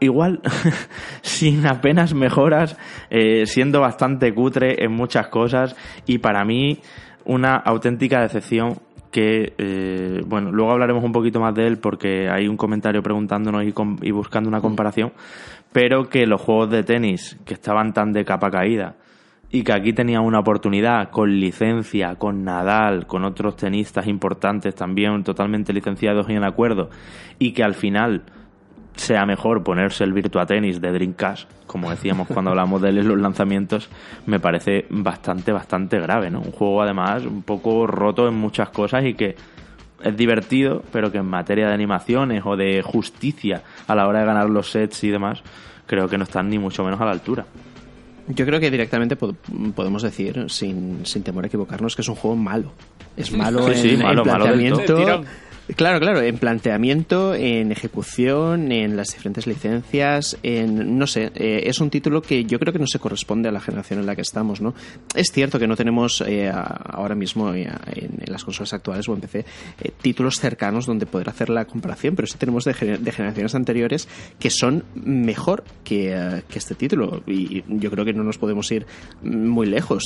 igual, sin apenas mejoras, eh, siendo bastante cutre en muchas cosas y para mí una auténtica decepción que, eh, bueno, luego hablaremos un poquito más de él porque hay un comentario preguntándonos y, com- y buscando una comparación, pero que los juegos de tenis que estaban tan de capa caída y que aquí tenían una oportunidad con licencia, con Nadal, con otros tenistas importantes también totalmente licenciados y en acuerdo, y que al final sea mejor ponerse el Virtua Tennis de Dreamcast, como decíamos cuando hablamos de él en los lanzamientos, me parece bastante, bastante grave, ¿no? Un juego además un poco roto en muchas cosas y que es divertido, pero que en materia de animaciones o de justicia a la hora de ganar los sets y demás, creo que no están ni mucho menos a la altura. Yo creo que directamente po- podemos decir, sin, sin temor a equivocarnos, que es un juego malo. Es malo Sí, en, sí, malo, malo planteamiento. Claro, claro, en planteamiento, en ejecución, en las diferentes licencias, en no sé, eh, es un título que yo creo que no se corresponde a la generación en la que estamos, ¿no? Es cierto que no tenemos eh, ahora mismo eh, en, las consolas actuales o en PC eh, títulos cercanos donde poder hacer la comparación, pero sí tenemos de, gener- de generaciones anteriores que son mejor que, eh, este título y yo creo que no nos podemos ir muy lejos.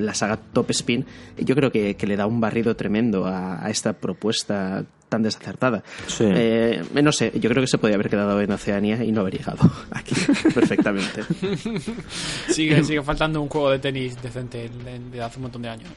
La saga Top Spin yo creo que, le da un barrido tremendo a esta propuesta tan desacertada. Sí. Eh, no sé, yo creo que se podía haber quedado en Oceanía y no haber llegado aquí perfectamente. Sigue, sigue faltando un juego de tenis decente de, de hace un montón de años.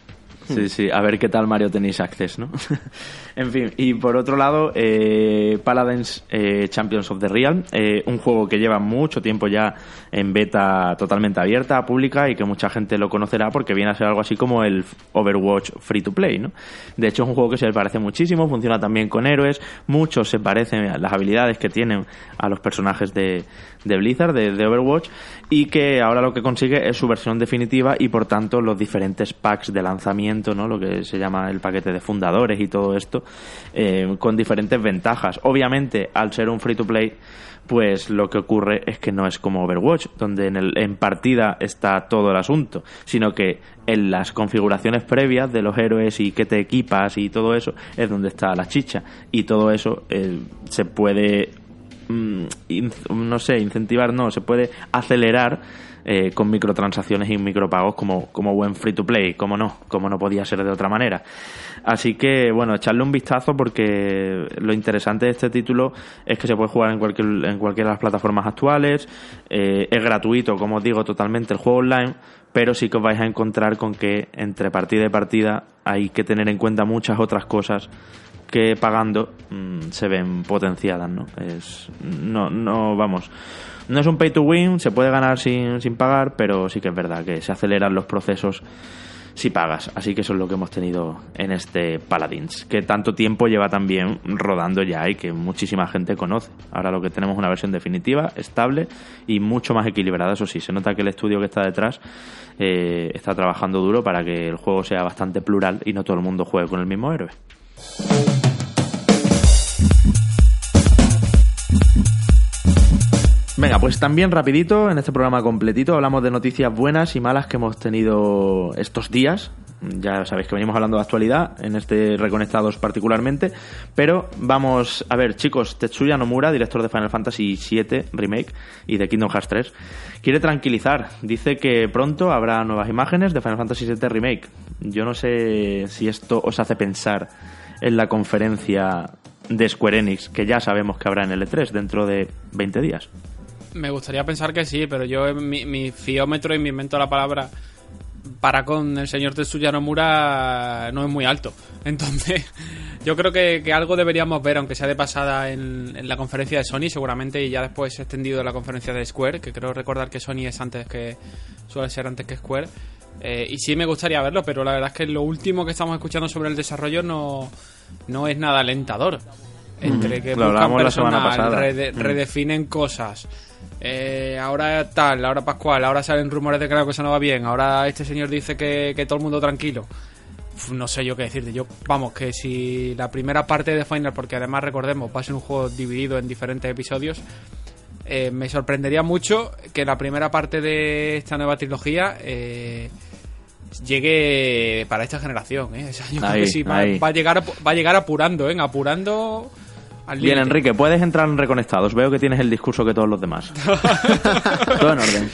Sí, sí, a ver qué tal Mario Tennis Access, ¿no? en fin, y por otro lado, eh, Paladins eh, Champions of the Realm, eh, un juego que lleva mucho tiempo ya en beta totalmente abierta, pública, y que mucha gente lo conocerá porque viene a ser algo así como el Overwatch Free to Play, ¿no? De hecho, es un juego que se le parece muchísimo, funciona también con héroes, muchos se parecen a las habilidades que tienen a los personajes de, Blizzard, de Overwatch, y que ahora lo que consigue es su versión definitiva y por tanto los diferentes packs de lanzamiento, ¿no? lo que se llama el paquete de fundadores y todo esto, eh, con diferentes ventajas. Obviamente, al ser un free to play, pues lo que ocurre es que no es como Overwatch, donde en, el, en partida está todo el asunto, sino que en las configuraciones previas de los héroes y que te equipas y todo eso es donde está la chicha. Y todo eso eh, se puede mm, no sé, incentivar, no, se puede acelerar eh, con microtransacciones y micropagos como, como buen free to play, como no, como no podía ser de otra manera. Así que, bueno, echarle un vistazo porque lo interesante de este título es que se puede jugar en cualquier, en cualquiera de las plataformas actuales, eh, es gratuito, como os digo, totalmente el juego online, pero sí que os vais a encontrar con que entre partida y partida hay que tener en cuenta muchas otras cosas que pagando mm, se ven potenciadas, ¿no? Es, no, no, vamos, no es un pay to win, se puede ganar sin, sin pagar, pero sí que es verdad que se aceleran los procesos si pagas. Así que eso es lo que hemos tenido en este Paladins, que tanto tiempo lleva también rodando ya y que muchísima gente conoce. Ahora lo que tenemos es una versión definitiva, estable y mucho más equilibrada. Eso sí, se nota que el estudio que está detrás eh, está trabajando duro para que el juego sea bastante plural y no todo el mundo juegue con el mismo héroe. Venga, pues también rapidito, en este programa completito, hablamos de noticias buenas y malas que hemos tenido estos días. Ya sabéis que venimos hablando de actualidad, en este Reconectados particularmente, pero vamos a ver, chicos, Tetsuya Nomura, director de Final Fantasy VII Remake y de Kingdom Hearts 3, quiere tranquilizar. Dice que pronto habrá nuevas imágenes de Final Fantasy VII Remake. Yo no sé si esto os hace pensar en la conferencia de Square Enix, que ya sabemos que habrá en el E3 dentro de 20 días. Me gustaría pensar que sí, pero yo mi, mi fiómetro y mi invento la palabra para con el señor Tetsuya Nomura no es muy alto. Entonces, yo creo que, algo deberíamos ver, aunque sea de pasada en, la conferencia de Sony, seguramente, y ya después extendido en la conferencia de Square, que creo recordar que Sony es antes que. suele ser antes que Square. Eh, y sí me gustaría verlo, pero la verdad es que lo último que estamos escuchando sobre el desarrollo no, no es nada alentador. Entre que Lo buscan personal, rede- redefinen cosas. Eh, ahora tal, ahora Pascual, ahora salen rumores de que la cosa no va bien, ahora este señor dice que, que todo el mundo tranquilo. Uf, no sé yo qué decirte. Yo, vamos, que si la primera parte de Final, porque además recordemos, va a ser un juego dividido en diferentes episodios, eh, me sorprendería mucho que la primera parte de esta nueva trilogía eh, llegue para esta generación. ¿eh? O sea, yo creo Ahí, que sí, va, ahí. va a llegar, va a llegar apurando, ¿eh? apurando al Bien. Enrique, puedes entrar en Reconectados. Veo que tienes el discurso que todos los demás. Todo en orden.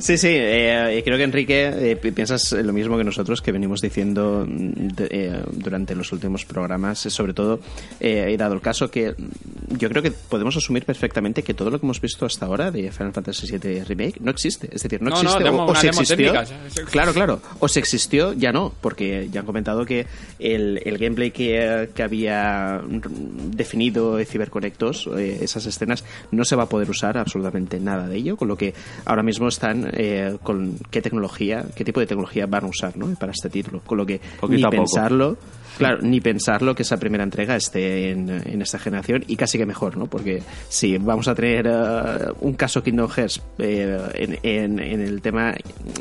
Sí, sí, eh, creo que Enrique eh, pi- piensas lo mismo que nosotros que venimos diciendo de- eh, durante los últimos programas. Eh, Sobre todo, eh, he dado el caso que yo creo que podemos asumir perfectamente que todo lo que hemos visto hasta ahora de Final Fantasy VII Remake no existe. Es decir, no No, no, existe demo- o, o demo existió. Claro, claro. O si existió, ya no, porque ya han comentado que el, el gameplay que, que había definido de Cyberconectos, eh, esas escenas, no se va a poder usar absolutamente nada de ello, con lo que ahora mismo están eh, con qué tecnología, qué tipo de tecnología van a usar ¿no? para este título. Con lo que Poquito ni poco. Claro, ni pensarlo que esa primera entrega esté en, en esta generación y casi que mejor, ¿no? Porque si vamos a tener eh, un caso Kingdom Hearts eh, en, en- en el tema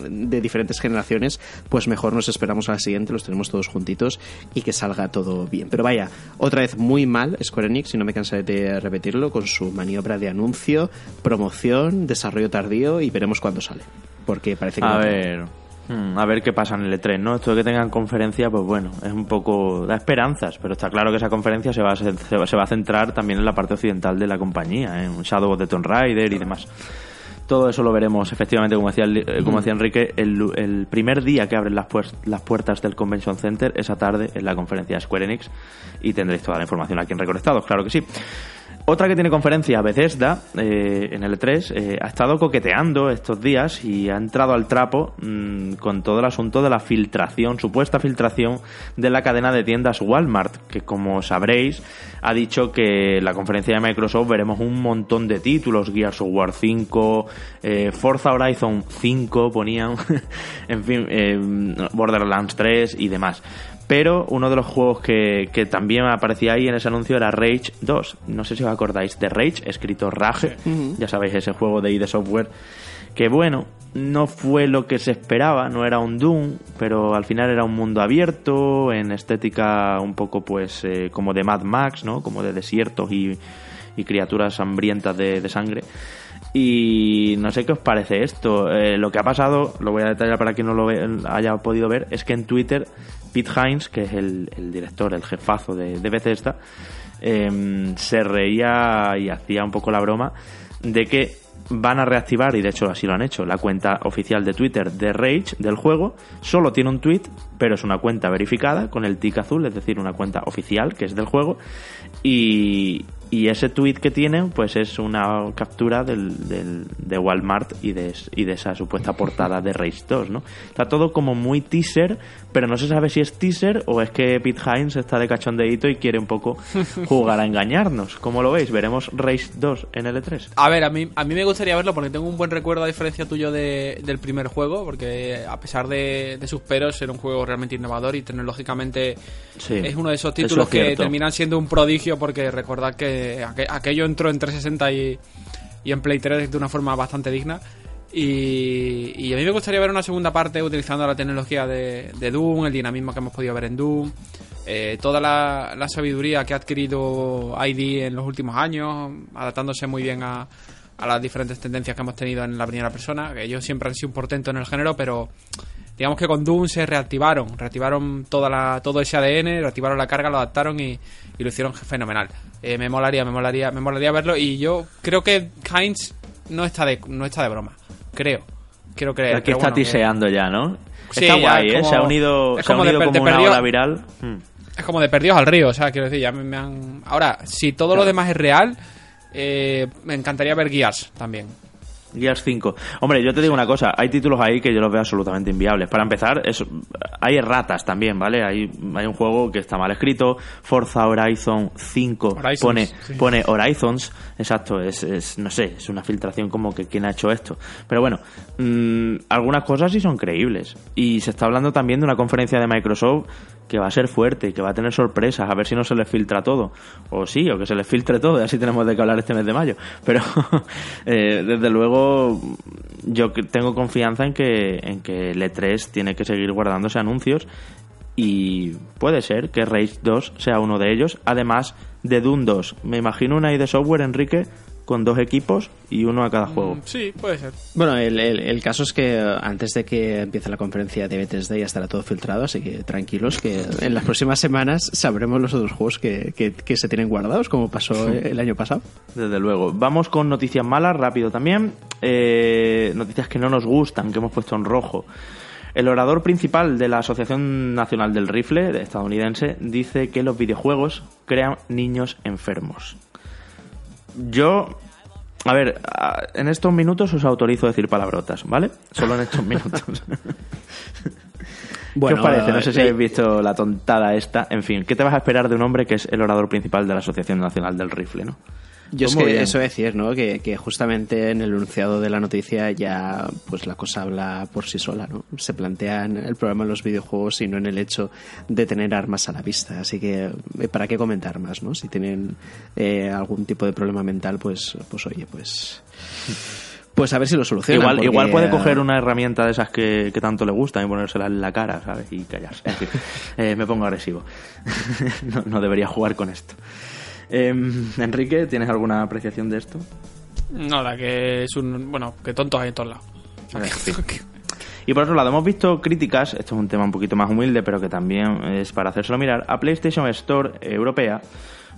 de diferentes generaciones, pues mejor nos esperamos a la siguiente, los tenemos todos juntitos y que salga todo bien. Pero vaya, otra vez muy mal Square Enix, y no me cansaré de repetirlo, con su maniobra de anuncio, promoción, desarrollo tardío y veremos cuándo sale. Porque parece que A no- ver, a ver qué pasa en el E3, ¿no? Esto de que tengan conferencia, pues bueno, es un poco... da esperanzas, pero está claro que esa conferencia se va a, se va, a centrar también en la parte occidental de la compañía, en Shadow of the Tomb Raider y demás. Todo eso lo veremos, efectivamente, como decía, eh, como decía Enrique, el, primer día que abren las, puer- las puertas del Convention Center, esa tarde, en la conferencia de Square Enix, y tendréis toda la información aquí en Reconectados, claro que sí. Otra que tiene conferencia, Bethesda, eh, en el E3, eh, ha estado coqueteando estos días y ha entrado al trapo mm, con todo el asunto de la filtración, supuesta filtración de la cadena de tiendas Walmart, que como sabréis, ha dicho que en la conferencia de Microsoft veremos un montón de títulos, Gears of War 5, eh, Forza Horizon 5 ponían, en fin, eh, Borderlands 3 y demás. Pero uno de los juegos que, que también aparecía ahí en ese anuncio era Rage 2. No sé si os acordáis de Rage, escrito Rage. Ya sabéis, ese juego de ID Software. Que bueno, no fue lo que se esperaba, no era un Doom, pero al final era un mundo abierto, en estética un poco pues eh, como de Mad Max, ¿no? Como de desiertos y, y criaturas hambrientas de, de sangre. Y no sé qué os parece esto. Eh, lo que ha pasado, lo voy a detallar para quien no lo ve- haya podido ver, es que en Twitter Pete Hines, que es el, director, el jefazo de, de Bethesda, em, se reía y hacía un poco la broma de que van a reactivar, y de hecho así lo han hecho, la cuenta oficial de Twitter de Rage del juego. Solo tiene un tweet, pero es una cuenta verificada con el tic azul, es decir, una cuenta oficial que es del juego. Y, Y ese tweet que tienen, pues es una captura del, del- de Walmart y de, y de esa supuesta portada de Race 2, ¿no? Está todo como muy teaser, pero no se sabe si es teaser o es que Pete Hines está de cachondeíto y quiere un poco jugar a engañarnos. ¿Cómo lo veis? ¿Veremos Race 2 en L3? A ver, a mí, a mí me gustaría verlo porque tengo un buen recuerdo a diferencia tuyo de- del primer juego, porque a pesar de, de sus peros, era un juego realmente innovador y tecnológicamente Sí, es uno de esos eso títulos es que terminan siendo un prodigio porque recordad que aqu- aquello entró en 360 y, y en Play 3 de una forma bastante digna. Y, a mí me gustaría ver una segunda parte utilizando la tecnología de, Doom, el dinamismo que hemos podido ver en Doom, eh, toda la sabiduría que ha adquirido ID en los últimos años, adaptándose muy bien a, a las diferentes tendencias que hemos tenido en la primera persona, que ellos siempre han sido un portento en el género, pero digamos que con Doom se reactivaron, reactivaron toda la, todo ese ADN, reactivaron la carga, lo adaptaron y, y lo hicieron fenomenal. Eh, me molaría, me molaría, me molaría verlo y yo creo que Heinz no está de, no está de broma, creo. Quiero creer. Aquí está bueno, que- tiseando ya, ¿no? Sí, está guay, es ¿eh? se ha unido, es se ha de unido per- como de una ola viral. Mm. Es como de perdidos al río, o sea, quiero decir, ya me, me han... Ahora, si todo lo demás es real, eh, me encantaría ver guías también. Gears 5. Hombre, yo te digo una cosa, hay títulos ahí que yo los veo absolutamente inviables. Para empezar, es, hay erratas también, ¿vale? Hay, hay un juego que está mal escrito, Forza Horizon 5 Horizons, pone, sí. pone Horizons, exacto, es, es, no sé, es una filtración como que quién ha hecho esto. Pero bueno, mm, algunas cosas sí son creíbles. Y se está hablando también de una conferencia de Microsoft que va a ser fuerte, que va a tener sorpresas, a ver si no se les filtra todo. O sí, o que se les filtre todo, y así tenemos de qué hablar este mes de mayo. Pero eh, desde luego yo tengo confianza en que, en que el E3 tiene que seguir guardándose anuncios y puede ser que Rage 2 sea uno de ellos, además de Doom 2. Me imagino una ID Software, Enrique, con dos equipos y uno a cada juego. Mm, Sí, puede ser. Bueno, el, el- el caso es que eh, antes de que empiece la conferencia de B3D ya estará todo filtrado, así que tranquilos que en las próximas semanas sabremos los otros juegos que, que- que se tienen guardados, como pasó el año pasado. Desde luego. Vamos con noticias malas, rápido también. Eh, noticias que no nos gustan, que hemos puesto en rojo. El orador principal de la Asociación Nacional del Rifle de estadounidense dice que los videojuegos crean niños enfermos. Yo, a ver, en estos minutos os autorizo a decir palabrotas, ¿vale? Solo en estos minutos. ¿Qué os parece? No sé si eh, habéis visto la tontada esta. En fin, ¿qué te vas a esperar de un hombre que es el orador principal de la Asociación Nacional del Rifle, no? Yo es que bien. eso decir, ¿no? Que, que justamente en el enunciado de la noticia ya pues la cosa habla por sí sola, ¿no? Se plantean el problema en los videojuegos y no en el hecho de tener armas a la vista. Así que, eh, ¿para qué comentar más, no? Si tienen eh, algún tipo de problema mental, pues, pues oye, pues... Pues a ver si lo solucionan. Igual, porque, igual puede coger una herramienta de esas que, que tanto le gustan y ponérsela en la cara, ¿sabes? Y callarse. En fin, eh, me pongo agresivo. no, no debería jugar con esto. Eh, Enrique, ¿tienes alguna apreciación de esto? Nada, que es un... Bueno, que tontos hay en todos lados. Eh, sí. Y por otro lado, hemos visto críticas, esto es un tema un poquito más humilde, pero que también es para hacérselo mirar, a PlayStation Store Europea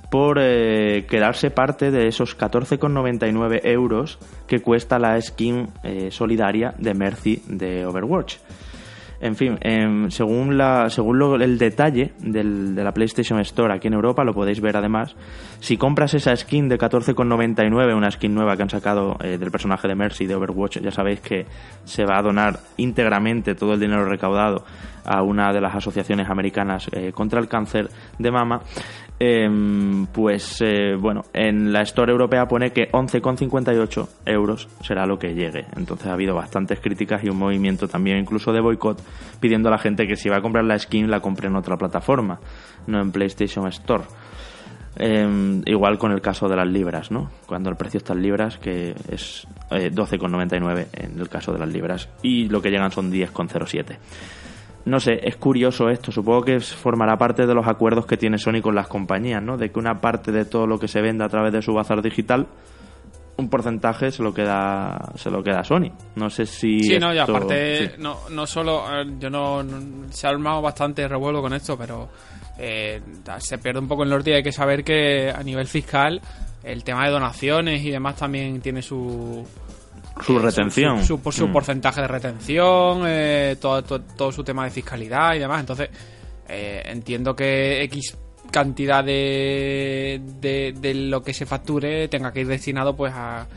por eh, quedarse parte de esos 14,99 euros que cuesta la skin eh, solidaria de Mercy de Overwatch. En fin, em, según, la, según lo- el detalle del- de la PlayStation Store aquí en Europa, lo podéis ver además, si compras esa skin de 14,99, una skin nueva que han sacado eh, del personaje de Mercy de Overwatch, ya sabéis que se va a donar íntegramente todo el dinero recaudado a una de las asociaciones americanas eh, contra el cáncer de mama, em, pues eh, bueno, en la Store Europea pone que 11,58 euros será lo que llegue. Entonces ha habido bastantes críticas y un movimiento también incluso de boicot pidiendo a la gente que si va a comprar la skin la compre en otra plataforma, no en PlayStation Store. Eh, igual con el caso de las libras, ¿no? Cuando el precio está en libras, que es eh, 12,99 en el caso de las libras, y lo que llegan son 10,07. No sé, es curioso esto. Supongo que formará parte de los acuerdos que tiene Sony con las compañías, ¿no? De que una parte de todo lo que se venda a través de su bazar digital, un porcentaje se lo queda, se lo queda Sony. No sé si. Sí, no, y aparte, sí. no, no solo, yo no, no- se ha armado bastante revuelo con esto, pero eh, se pierde un poco el norte y hay que saber que a nivel fiscal el tema de donaciones y demás también tiene su Su retención. su, su- su Mm. porcentaje de retención, eh, todo, todo, todo su tema de fiscalidad y demás. Entonces, eh, entiendo que X cantidad de, de, de lo que se facture tenga que ir destinado pues a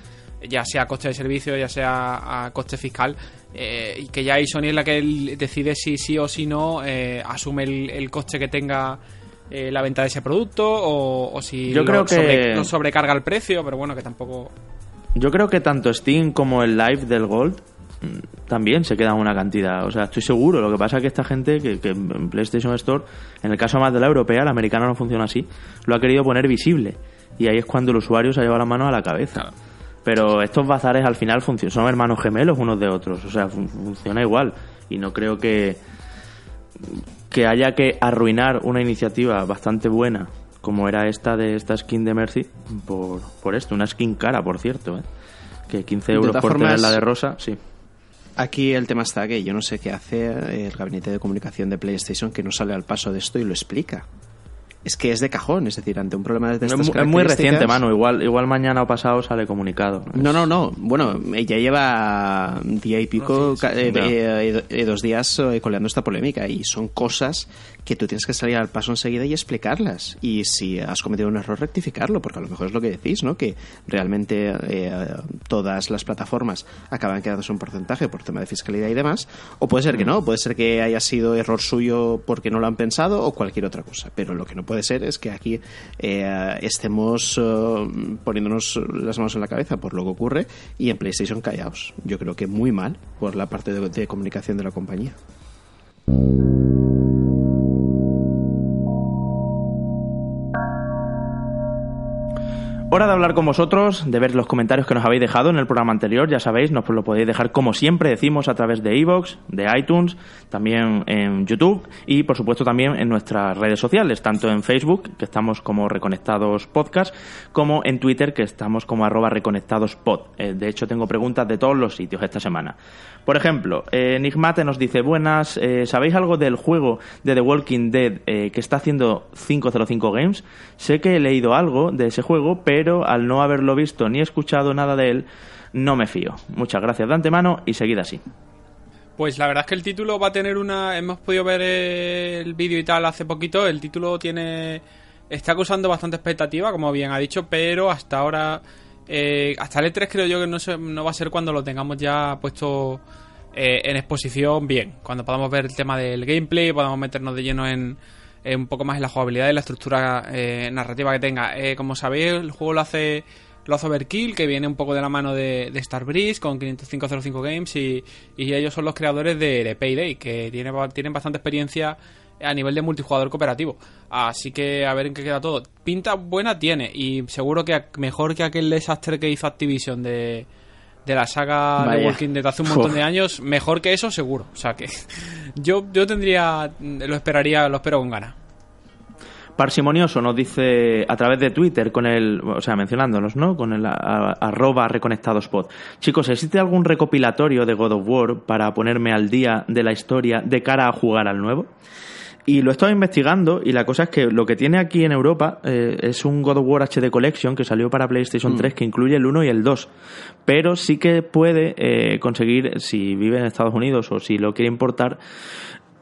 ya sea a coste de servicio, ya sea a coste fiscal, eh, y que ya ahí Sony es la que decide si sí o si no eh, asume el, el coste que tenga eh, la venta de ese producto o, o si Yo lo, creo que- sobre- lo sobrecarga el precio, pero bueno, que tampoco... Yo creo que tanto Steam como el Live del Gold mm, también se quedan una cantidad. O sea, estoy seguro. Lo que pasa es que esta gente, que, que en PlayStation Store, en el caso más de la europea, la americana no funciona así, lo ha querido poner visible. Y ahí es cuando el usuario se ha llevado la mano a la cabeza. Pero estos bazares al final funcionan, son hermanos gemelos unos de otros. O sea, fun- funciona igual. Y no creo que, que haya que arruinar una iniciativa bastante buena como era esta de esta skin de Mercy por, por esto, una skin cara, por cierto, ¿eh? que 15 De euros por tener formas- la de rosa, sí. Aquí el tema está que yo no sé qué hace el gabinete de comunicación de PlayStation que no sale al paso de esto y lo explica. Es que es de cajón, es decir, ante un problema de Es, estas es muy reciente, mano, igual, igual mañana o pasado sale comunicado. No, no, no. Bueno, ya lleva día y pico, No, sí, sí, ca- eh, eh, eh, dos días coleando esta polémica y son cosas que tú tienes que salir al paso enseguida y explicarlas. Y si has cometido un error, rectificarlo, porque a lo mejor es lo que decís, ¿no? Que realmente eh, todas las plataformas acaban quedándose un porcentaje por tema de fiscalidad y demás. O puede ser que no, puede ser que haya sido error suyo porque no lo han pensado o cualquier otra cosa. Pero lo que no puede ser es que aquí eh, estemos eh, poniéndonos las manos en la cabeza por lo que ocurre y en PlayStation callaos. Yo creo que muy mal por la parte de comunicación de la compañía. Thank you. Hora de hablar con vosotros, de ver los comentarios que nos habéis dejado en el programa anterior, ya sabéis, nos lo podéis dejar como siempre decimos a través de iVoox, de iTunes, también en YouTube y por supuesto también en nuestras redes sociales, tanto en Facebook, que estamos como Reconectados Podcast, como en Twitter, que estamos como arroba reconectadospod. Eh, de hecho, tengo preguntas de todos los sitios esta semana. Por ejemplo, eh, Enigmate nos dice, buenas, eh, ¿sabéis algo del juego de The Walking Dead eh, que está haciendo 505 Games? Sé que he leído algo de ese juego, pero al no haberlo visto ni escuchado nada de él, no me fío. Muchas gracias de antemano y seguid así. Pues la verdad es que el título va a tener una... Hemos podido ver el vídeo y tal hace poquito. El título tiene... Está causando bastante expectativa, como bien ha dicho, pero hasta ahora... eh, hasta el E3 creo yo que no, se- no va a ser cuando lo tengamos ya puesto eh, en exposición bien. Cuando podamos ver el tema del gameplay, podamos meternos de lleno en, en un poco más en la jugabilidad y la estructura eh, narrativa que tenga. Eh, como sabéis, el juego lo hace lo hace Overkill, que viene un poco de la mano de, de Starbreeze con 505 Games y, y ellos son los creadores de, Payday, que tiene, tienen bastante experiencia a nivel de multijugador cooperativo. Así que a ver en qué queda todo. Pinta buena tiene y seguro que mejor que aquel desastre que hizo Activision de, de la saga de. Walking Dead hace un montón Uf. de años, mejor que eso seguro. O sea que yo, yo tendría, lo esperaría, lo espero con ganas. Parsimonioso nos dice a través de Twitter, con el, o sea, mencionándonos, ¿no? Con el a- a- arroba reconectadospod. Chicos, ¿existe algún recopilatorio de God of War para ponerme al día de la historia de cara a jugar al nuevo? Y lo he estado investigando y la cosa es que lo que tiene aquí en Europa eh, es un God of War HD Collection que salió para PlayStation 3 que incluye el 1 y el 2. Pero sí que puede eh, conseguir, si vive en Estados Unidos o si lo quiere importar,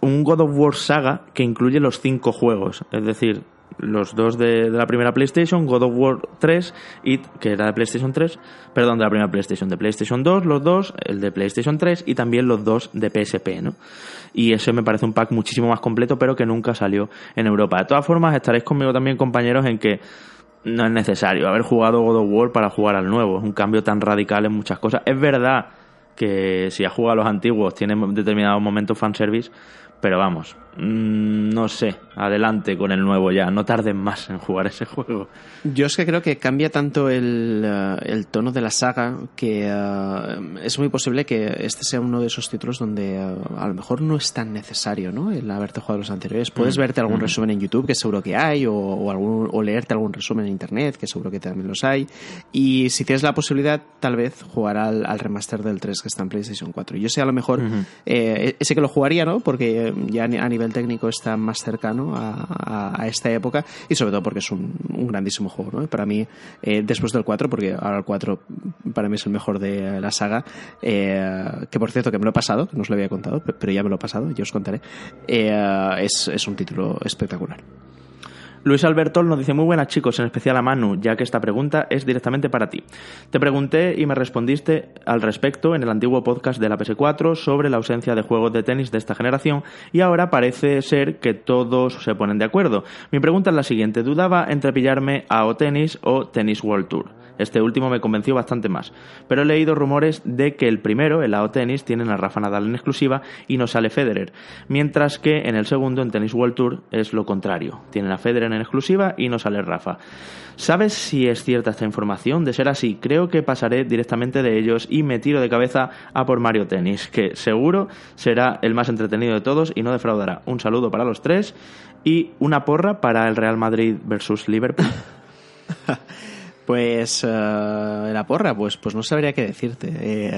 un God of War Saga que incluye los cinco juegos. Es decir, los dos de, la primera PlayStation, God of War 3, y, que era de PlayStation 3, perdón, de la primera PlayStation, de PlayStation 2, los dos, el de PlayStation 3 y también los dos de PSP, ¿no? Y ese me parece un pack muchísimo más completo, pero que nunca salió en Europa. De todas formas, estaréis conmigo también, compañeros, en que no es necesario haber jugado God of War para jugar al nuevo. Es un cambio tan radical en muchas cosas. Es verdad que si has jugado los antiguos tiene determinados momentos fanservice, pero vamos, no sé, adelante con el nuevo ya, no tarden más en jugar ese juego. Yo es que creo que cambia tanto el, eh, el tono de la saga que eh, es muy posible que este sea uno de esos títulos donde eh, a lo mejor no es tan necesario ¿no? el haberte jugado los anteriores. Puedes verte algún resumen en YouTube, que seguro que hay, o, o algún, o leerte algún resumen en Internet, que seguro que también los hay. Y si tienes la posibilidad, tal vez jugar al, al remaster del 3 que está en PlayStation 4. Yo sé a lo mejor, eh, ese que lo jugaría, ¿no? porque ya a nivel técnico está más cercano a, esta época y sobre todo porque es un, grandísimo juego. ¿no? Para mí, eh, después del 4, porque ahora el 4 para mí es el mejor de la saga, eh, que por cierto que me lo he pasado, que no os lo había contado, pe- pero ya me lo he pasado, yo os contaré, eh, es, es un título espectacular. Luis Albertol nos dice muy buenas chicos, en especial a Manu, ya que esta pregunta es directamente para ti. Te pregunté y me respondiste al respecto en el antiguo podcast de la PS4 sobre la ausencia de juegos de tenis de esta generación y ahora parece ser que todos se ponen de acuerdo. Mi pregunta es la siguiente, dudaba entre pillarme a o tenis o Tennis World Tour. Este último me convenció bastante más, pero he leído rumores de que el primero, el AO Tennis, tienen a Rafa Nadal en exclusiva y no sale Federer, mientras que en el segundo, en Tennis World Tour, es lo contrario. Tienen a Federer en exclusiva y no sale Rafa. ¿Sabes si es cierta esta información? De ser así, creo que pasaré directamente de ellos y me tiro de cabeza a por Mario Tennis, que seguro será el más entretenido de todos y no defraudará. Un saludo para los tres y una porra para el Real Madrid versus Liverpool. Pues eh, la porra, pues, pues no sabría qué decirte. Eh,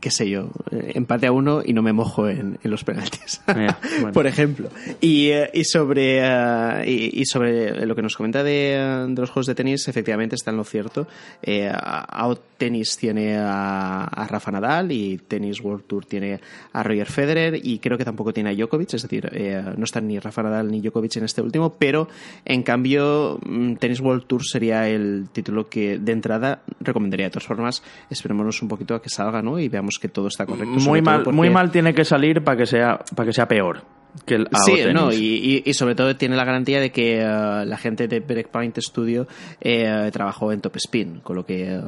qué sé yo, empate a uno y no me mojo en, en los penaltis, bueno. por ejemplo. Y, eh, y sobre eh, y, y sobre lo que nos comenta de, eh, de los juegos de tenis, efectivamente está en lo cierto. Eh, AO Tennis tiene a, a Rafa Nadal y Tennis World Tour tiene a Roger Federer y creo que tampoco tiene a Djokovic, es decir, eh, no están ni Rafa Nadal ni Djokovic en este último, pero en cambio mm, Tennis World Tour sería el título que de entrada recomendaría. De todas formas, esperémonos un poquito a que salga, ¿no? Y veamos que todo está correcto. Muy mal, porque- muy mal tiene que salir para que sea para que sea peor que el Sí, Tennis. no, y, y- y sobre todo tiene la garantía de que eh, la gente de Breakpoint Studio eh, trabajó en Top Spin, con lo que eh,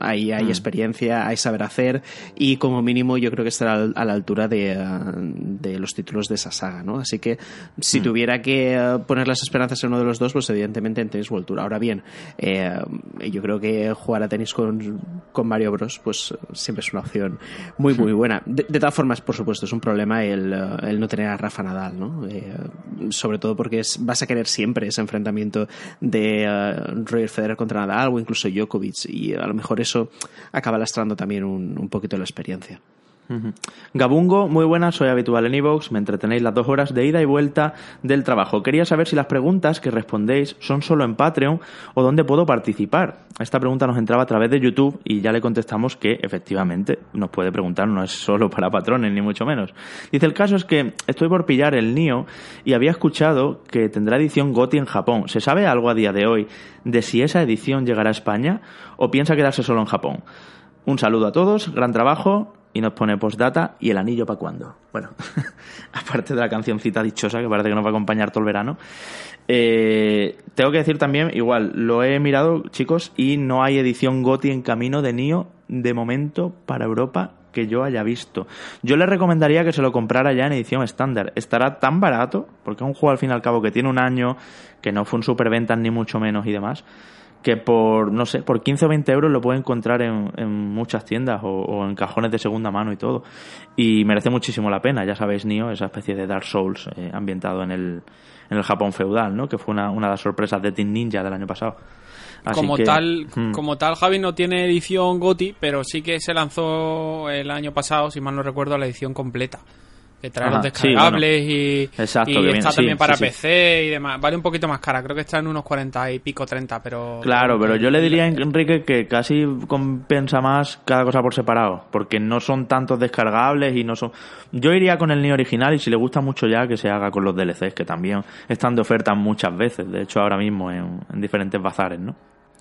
ahí hay experiencia, hay saber hacer y como mínimo yo creo que estará a la altura de, eh, de los títulos de esa saga, ¿no? Así que si tuviera que poner las esperanzas en uno de los dos, pues evidentemente en Tennis World Tour. Ahora bien, eh, yo creo que jugar a tenis con, con Mario Bros, pues siempre es una opción muy, muy buena. De, de todas formas, por supuesto, es un problema el, el no tener Rafa Nadal, ¿no? Eh, sobre todo porque es- vas a querer siempre ese enfrentamiento de eh, Roger Federer contra Nadal o incluso Djokovic y a lo mejor eso acaba lastrando también un, un poquito la experiencia. Gabungo, muy buenas, soy habitual en Evox, me entretenéis las dos horas de ida y vuelta del trabajo. Quería saber si las preguntas que respondéis son solo en Patreon o dónde puedo participar. Esta pregunta nos entraba a través de YouTube y ya le contestamos que efectivamente nos puede preguntar, no es solo para patrones ni mucho menos. Dice, el caso es que estoy por pillar el NIO y había escuchado que tendrá edición GOTI en Japón. ¿Se sabe algo a día de hoy de si esa edición llegará a España o piensa quedarse solo en Japón? Un saludo a todos, gran trabajo y nos pone postdata y el anillo para cuándo. Bueno, aparte de la cancioncita dichosa que parece que nos va a acompañar todo el verano. eh, tengo que decir también, igual, lo he mirado, chicos, y no hay edición GOTI en camino de Nio de momento para Europa que yo haya visto. Yo le recomendaría que se lo comprara ya en edición estándar. Estará tan barato, porque es un juego al fin y al cabo que tiene un año, que no fue un superventas ni mucho menos y demás, que por, no sé, por 15 o 20 euros lo puede encontrar en, en muchas tiendas o, o en cajones de segunda mano y todo. Y merece muchísimo la pena, ya sabéis, Nio, esa especie de Dark Souls eh, ambientado en el, en el Japón feudal, ¿no? Que fue una, una de las sorpresas de Team Ninja del año pasado. Así como que, tal, mm, como tal, Javi no tiene edición GOTI, pero sí que se lanzó el año pasado, si mal no recuerdo, la edición completa. Que trae Ajá, los sí, descargables y, Exacto, y está sí, también para sí. PC y demás. Vale un poquito más cara, creo que está en unos 40 y pico, 30, pero... Claro, pero yo le diría a Enrique que casi compensa más cada cosa por separado, porque no son tantos descargables y no son... Yo iría con el Neo original y si le gusta mucho ya que se haga con los DLCs, que también están de oferta muchas veces, de hecho ahora mismo en, en diferentes bazares, ¿no?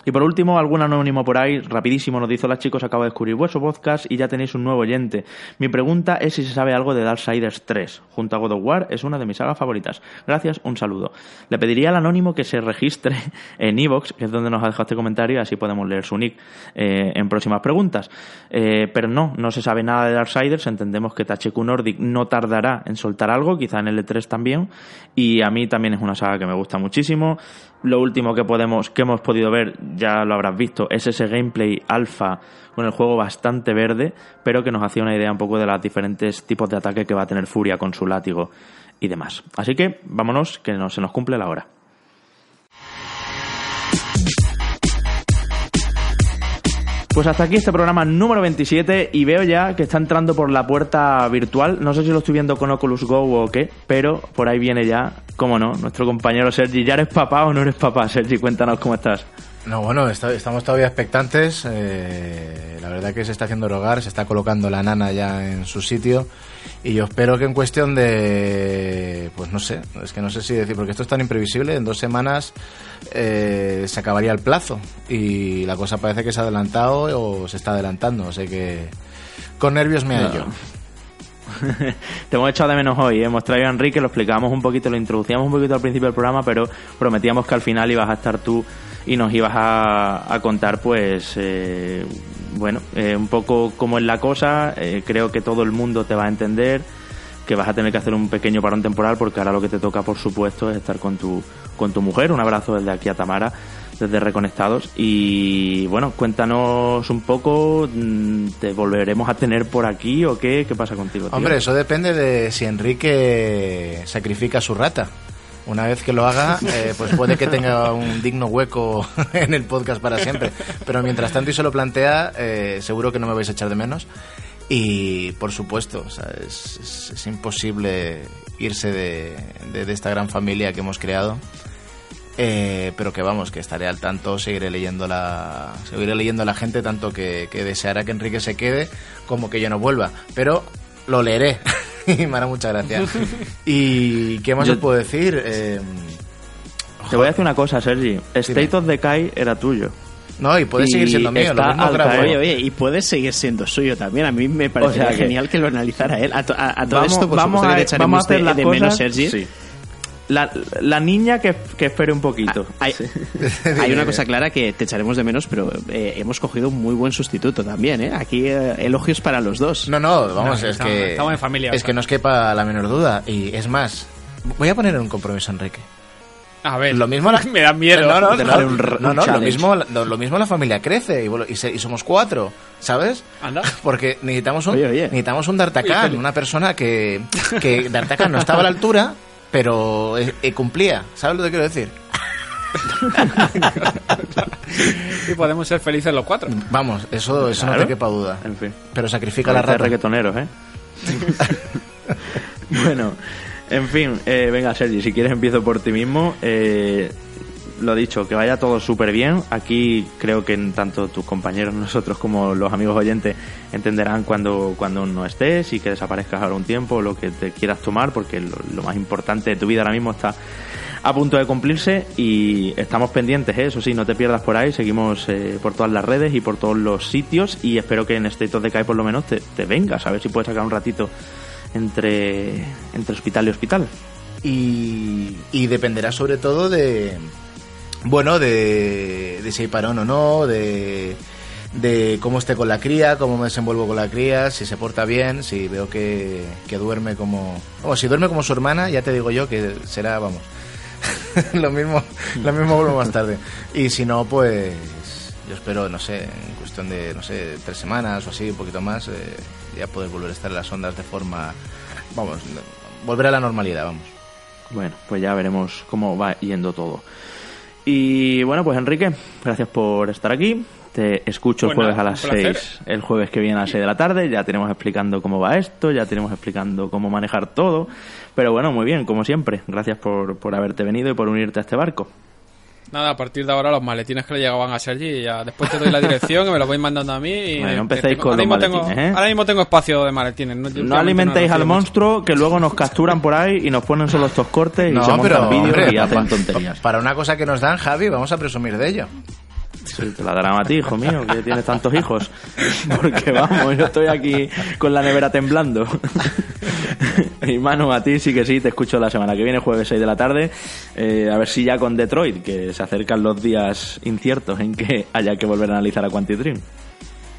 Y por último, algún anónimo por ahí, rapidísimo, nos dice, hola chicos, acabo de descubrir vuestro podcast y ya tenéis un nuevo oyente. Mi pregunta es si se sabe algo de Darksiders 3. Junto a God of War es una de mis sagas favoritas. Gracias, un saludo. Le pediría al anónimo que se registre en Evox, que es donde nos ha dejado este comentario, así podemos leer su nick eh, en próximas preguntas. Eh, pero no, no se sabe nada de Darksiders, entendemos que THQ Nordic no tardará en soltar algo, quizá en el E3 también, y a mí también es una saga que me gusta muchísimo. Lo último que podemos, que hemos podido ver, ya lo habrás visto, es ese gameplay alfa con el juego bastante verde, pero que nos hacía una idea un poco de los diferentes tipos de ataque que va a tener Furia con su látigo y demás. Así que vámonos, que no, se nos cumple la hora. Pues hasta aquí este programa número 27 y veo ya que está entrando por la puerta virtual. No sé si lo estoy viendo con Oculus Go o qué, pero por ahí viene ya, cómo no, nuestro compañero Sergi. ¿Ya eres papá o no eres papá, Sergi? Cuéntanos cómo estás. No, bueno, está- estamos todavía expectantes. eh, la verdad que se está haciendo rogar, se está colocando la nana ya en su sitio. Y yo espero que en cuestión de. Pues no sé, es que no sé si decir, porque esto es tan imprevisible. En dos semanas eh, se acabaría el plazo. Y la cosa parece que se ha adelantado o se está adelantando. O sea que. Con nervios me hallo. Te hemos echado de menos hoy, ¿eh? hemos traído a Enrique, lo explicábamos un poquito, lo introducíamos un poquito al principio del programa, pero prometíamos que al final ibas a estar tú y nos ibas a, contar, pues, eh, bueno, eh, un poco cómo es la cosa. Eh, creo que todo el mundo te va a entender, que vas a tener que hacer un pequeño parón temporal, porque ahora lo que te toca, por supuesto, es estar con tu, con tu mujer. Un abrazo desde aquí a Tamara, desde Reconectados. Y bueno, cuéntanos un poco, mm, ¿te volveremos a tener por aquí o qué? ¿Qué pasa contigo? tío? Hombre, eso depende de si Enrique sacrifica su rata. Una vez que lo haga, eh, pues puede que tenga un digno hueco en el podcast para siempre. Pero mientras tanto y se lo plantea, eh, seguro que no me vais a echar de menos. Y por supuesto, o sea, es, imposible irse de, de- esta gran familia que hemos creado. Eh, pero que vamos, que estaré al tanto, seguiré leyendo la, seguiré leyendo a la gente tanto que deseará que Enrique se quede como que yo no vuelva. Pero lo leeré y me hará mucha gracia. ¿Y qué más Yo- os puedo decir? Eh, Te voy a decir una cosa, Sergi. State of Decay era tuyo. no, y puede Y seguir siendo mío. Lo está mismo al grabo. caer. Oye, oye, y puede seguir siendo suyo también. A mí me parecería O sea que- genial que lo analizara él. A, to- a- a todo Vamos- esto, por vamos supuesto, a- que le echaremos vamos a hacer de, las de menos, Sergi. sí. La, la niña que, que espere un poquito. Hay, Sí. hay una cosa clara que te echaremos de menos, pero eh, hemos cogido un muy buen sustituto también, ¿eh? Aquí eh, elogios para los dos. No, no, vamos, No, es estamos- que. estamos en familia, Es o sea. que no os quepa la menor duda. Y es más, voy a poner un compromiso, Enrique. A ver, Lo mismo la- me da miedo. No, no, no, daré un r- no, un no, lo mismo, lo, lo mismo la familia crece y, y, se- y somos cuatro, ¿sabes? Anda. Porque necesitamos un, Oye, oye. necesitamos un una persona que, que no estaba a la altura, pero eh, eh, cumplía. ¿Sabes lo que quiero decir? Y podemos ser felices los cuatro. Vamos, eso, eso no Claro. te quepa duda. En fin. Pero sacrifica la Parece rata. reggaetoneros, ¿eh? bueno, en fin, eh, venga, Sergi, si quieres empiezo por ti mismo. Eh, lo dicho, que vaya todo súper bien. Aquí creo que tanto tus compañeros, nosotros como los amigos oyentes entenderán cuando, cuando no estés y que desaparezcas ahora un tiempo, lo que te quieras tomar, porque lo, más importante de tu vida ahora mismo está a punto de cumplirse y estamos pendientes, ¿eh? eso sí, no te pierdas por ahí, seguimos eh, por todas las redes y por todos los sitios y espero que en State of Decay por lo menos te, te vengas, a ver si puedes sacar un ratito entre, entre hospital y hospital. y dependerá sobre todo de bueno de, si hay parón o no de, cómo esté con la cría cómo me desenvuelvo con la cría si se porta bien si veo que, duerme como o si duerme como su hermana ya te digo yo que será vamos lo mismo lo mismo vuelvo más tarde y si no pues yo espero no sé en cuestión de no sé tres semanas o así un poquito más eh, ya poder volver a estar en las ondas de forma vamos volver a la normalidad vamos Bueno, pues ya veremos cómo va yendo todo. Y bueno, pues Enrique, gracias por estar aquí. Te escucho el Pues jueves a las un placer. 6, el jueves que viene a las 6 de la tarde. Ya tenemos explicando cómo va esto, ya tenemos explicando cómo manejar todo. Pero bueno, muy bien, como siempre. Gracias por, por haberte venido y por unirte a este barco. Nada, a partir de ahora los maletines que le llegaban a Sergi y ya después te doy la dirección y me los vais mandando a mí. Y Bueno, no que empecéis tengo- con ahora los mismo tengo- ¿eh? Ahora mismo tengo espacio de maletines. No, alimentéis no al monstruo que luego nos capturan por ahí y nos ponen solo estos cortes y se montan vídeos y hacen tonterías. Para una cosa que nos dan, Javi, vamos a presumir de ello. Te la darán a ti, hijo mío, que tienes tantos hijos. Porque vamos, yo estoy aquí con la nevera temblando. Y Manu, a ti sí que sí, te escucho la semana que viene, jueves 6 de la tarde. Eh, a ver si ya con Detroit, que se acercan los días inciertos en que haya que volver a analizar a Quantic Dream.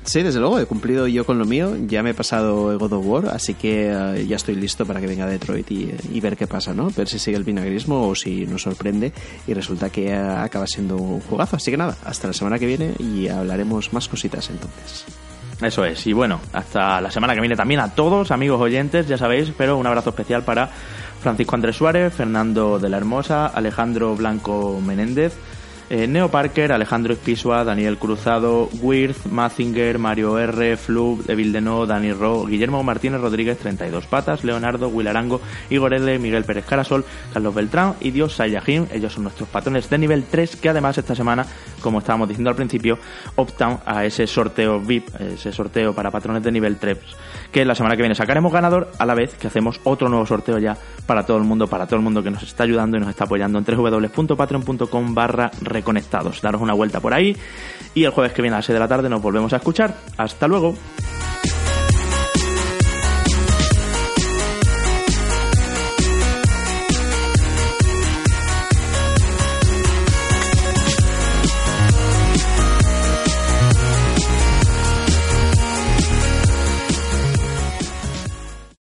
Sí, desde luego, he cumplido yo con lo mío. Ya me he pasado el God of War, así que eh, ya estoy listo para que venga Detroit y, ver qué pasa, ¿no? Ver si sigue el vinagrismo o si nos sorprende y resulta que eh, acaba siendo un jugazo. Así que nada, hasta la semana que viene y hablaremos más cositas entonces. Eso es, y bueno, hasta la semana que viene también a todos, amigos oyentes, ya sabéis, pero un abrazo especial para Francisco Andrés Suárez, Fernando de la Hermosa, Alejandro Blanco Menéndez, eh, Neo Parker, Alejandro Espisua, Daniel Cruzado, Wirth, Mazinger, Mario R, Flub, Evil Deno, Dani Ro, Guillermo Martínez Rodríguez, 32 Patas, Leonardo, Arango, Igor L, Miguel Pérez Carasol, Carlos Beltrán y Dios Sayajim. Ellos son nuestros patrones de nivel 3 que además esta semana, como estábamos diciendo al principio, optan a ese sorteo VIP, ese sorteo para patrones de nivel 3, que la semana que viene sacaremos ganador a la vez que hacemos otro nuevo sorteo ya para todo el mundo, para todo el mundo que nos está ayudando y nos está apoyando en www.patreon.com barra reconectados. Daros una vuelta por ahí y el jueves que viene a las 6 de la tarde nos volvemos a escuchar. Hasta luego.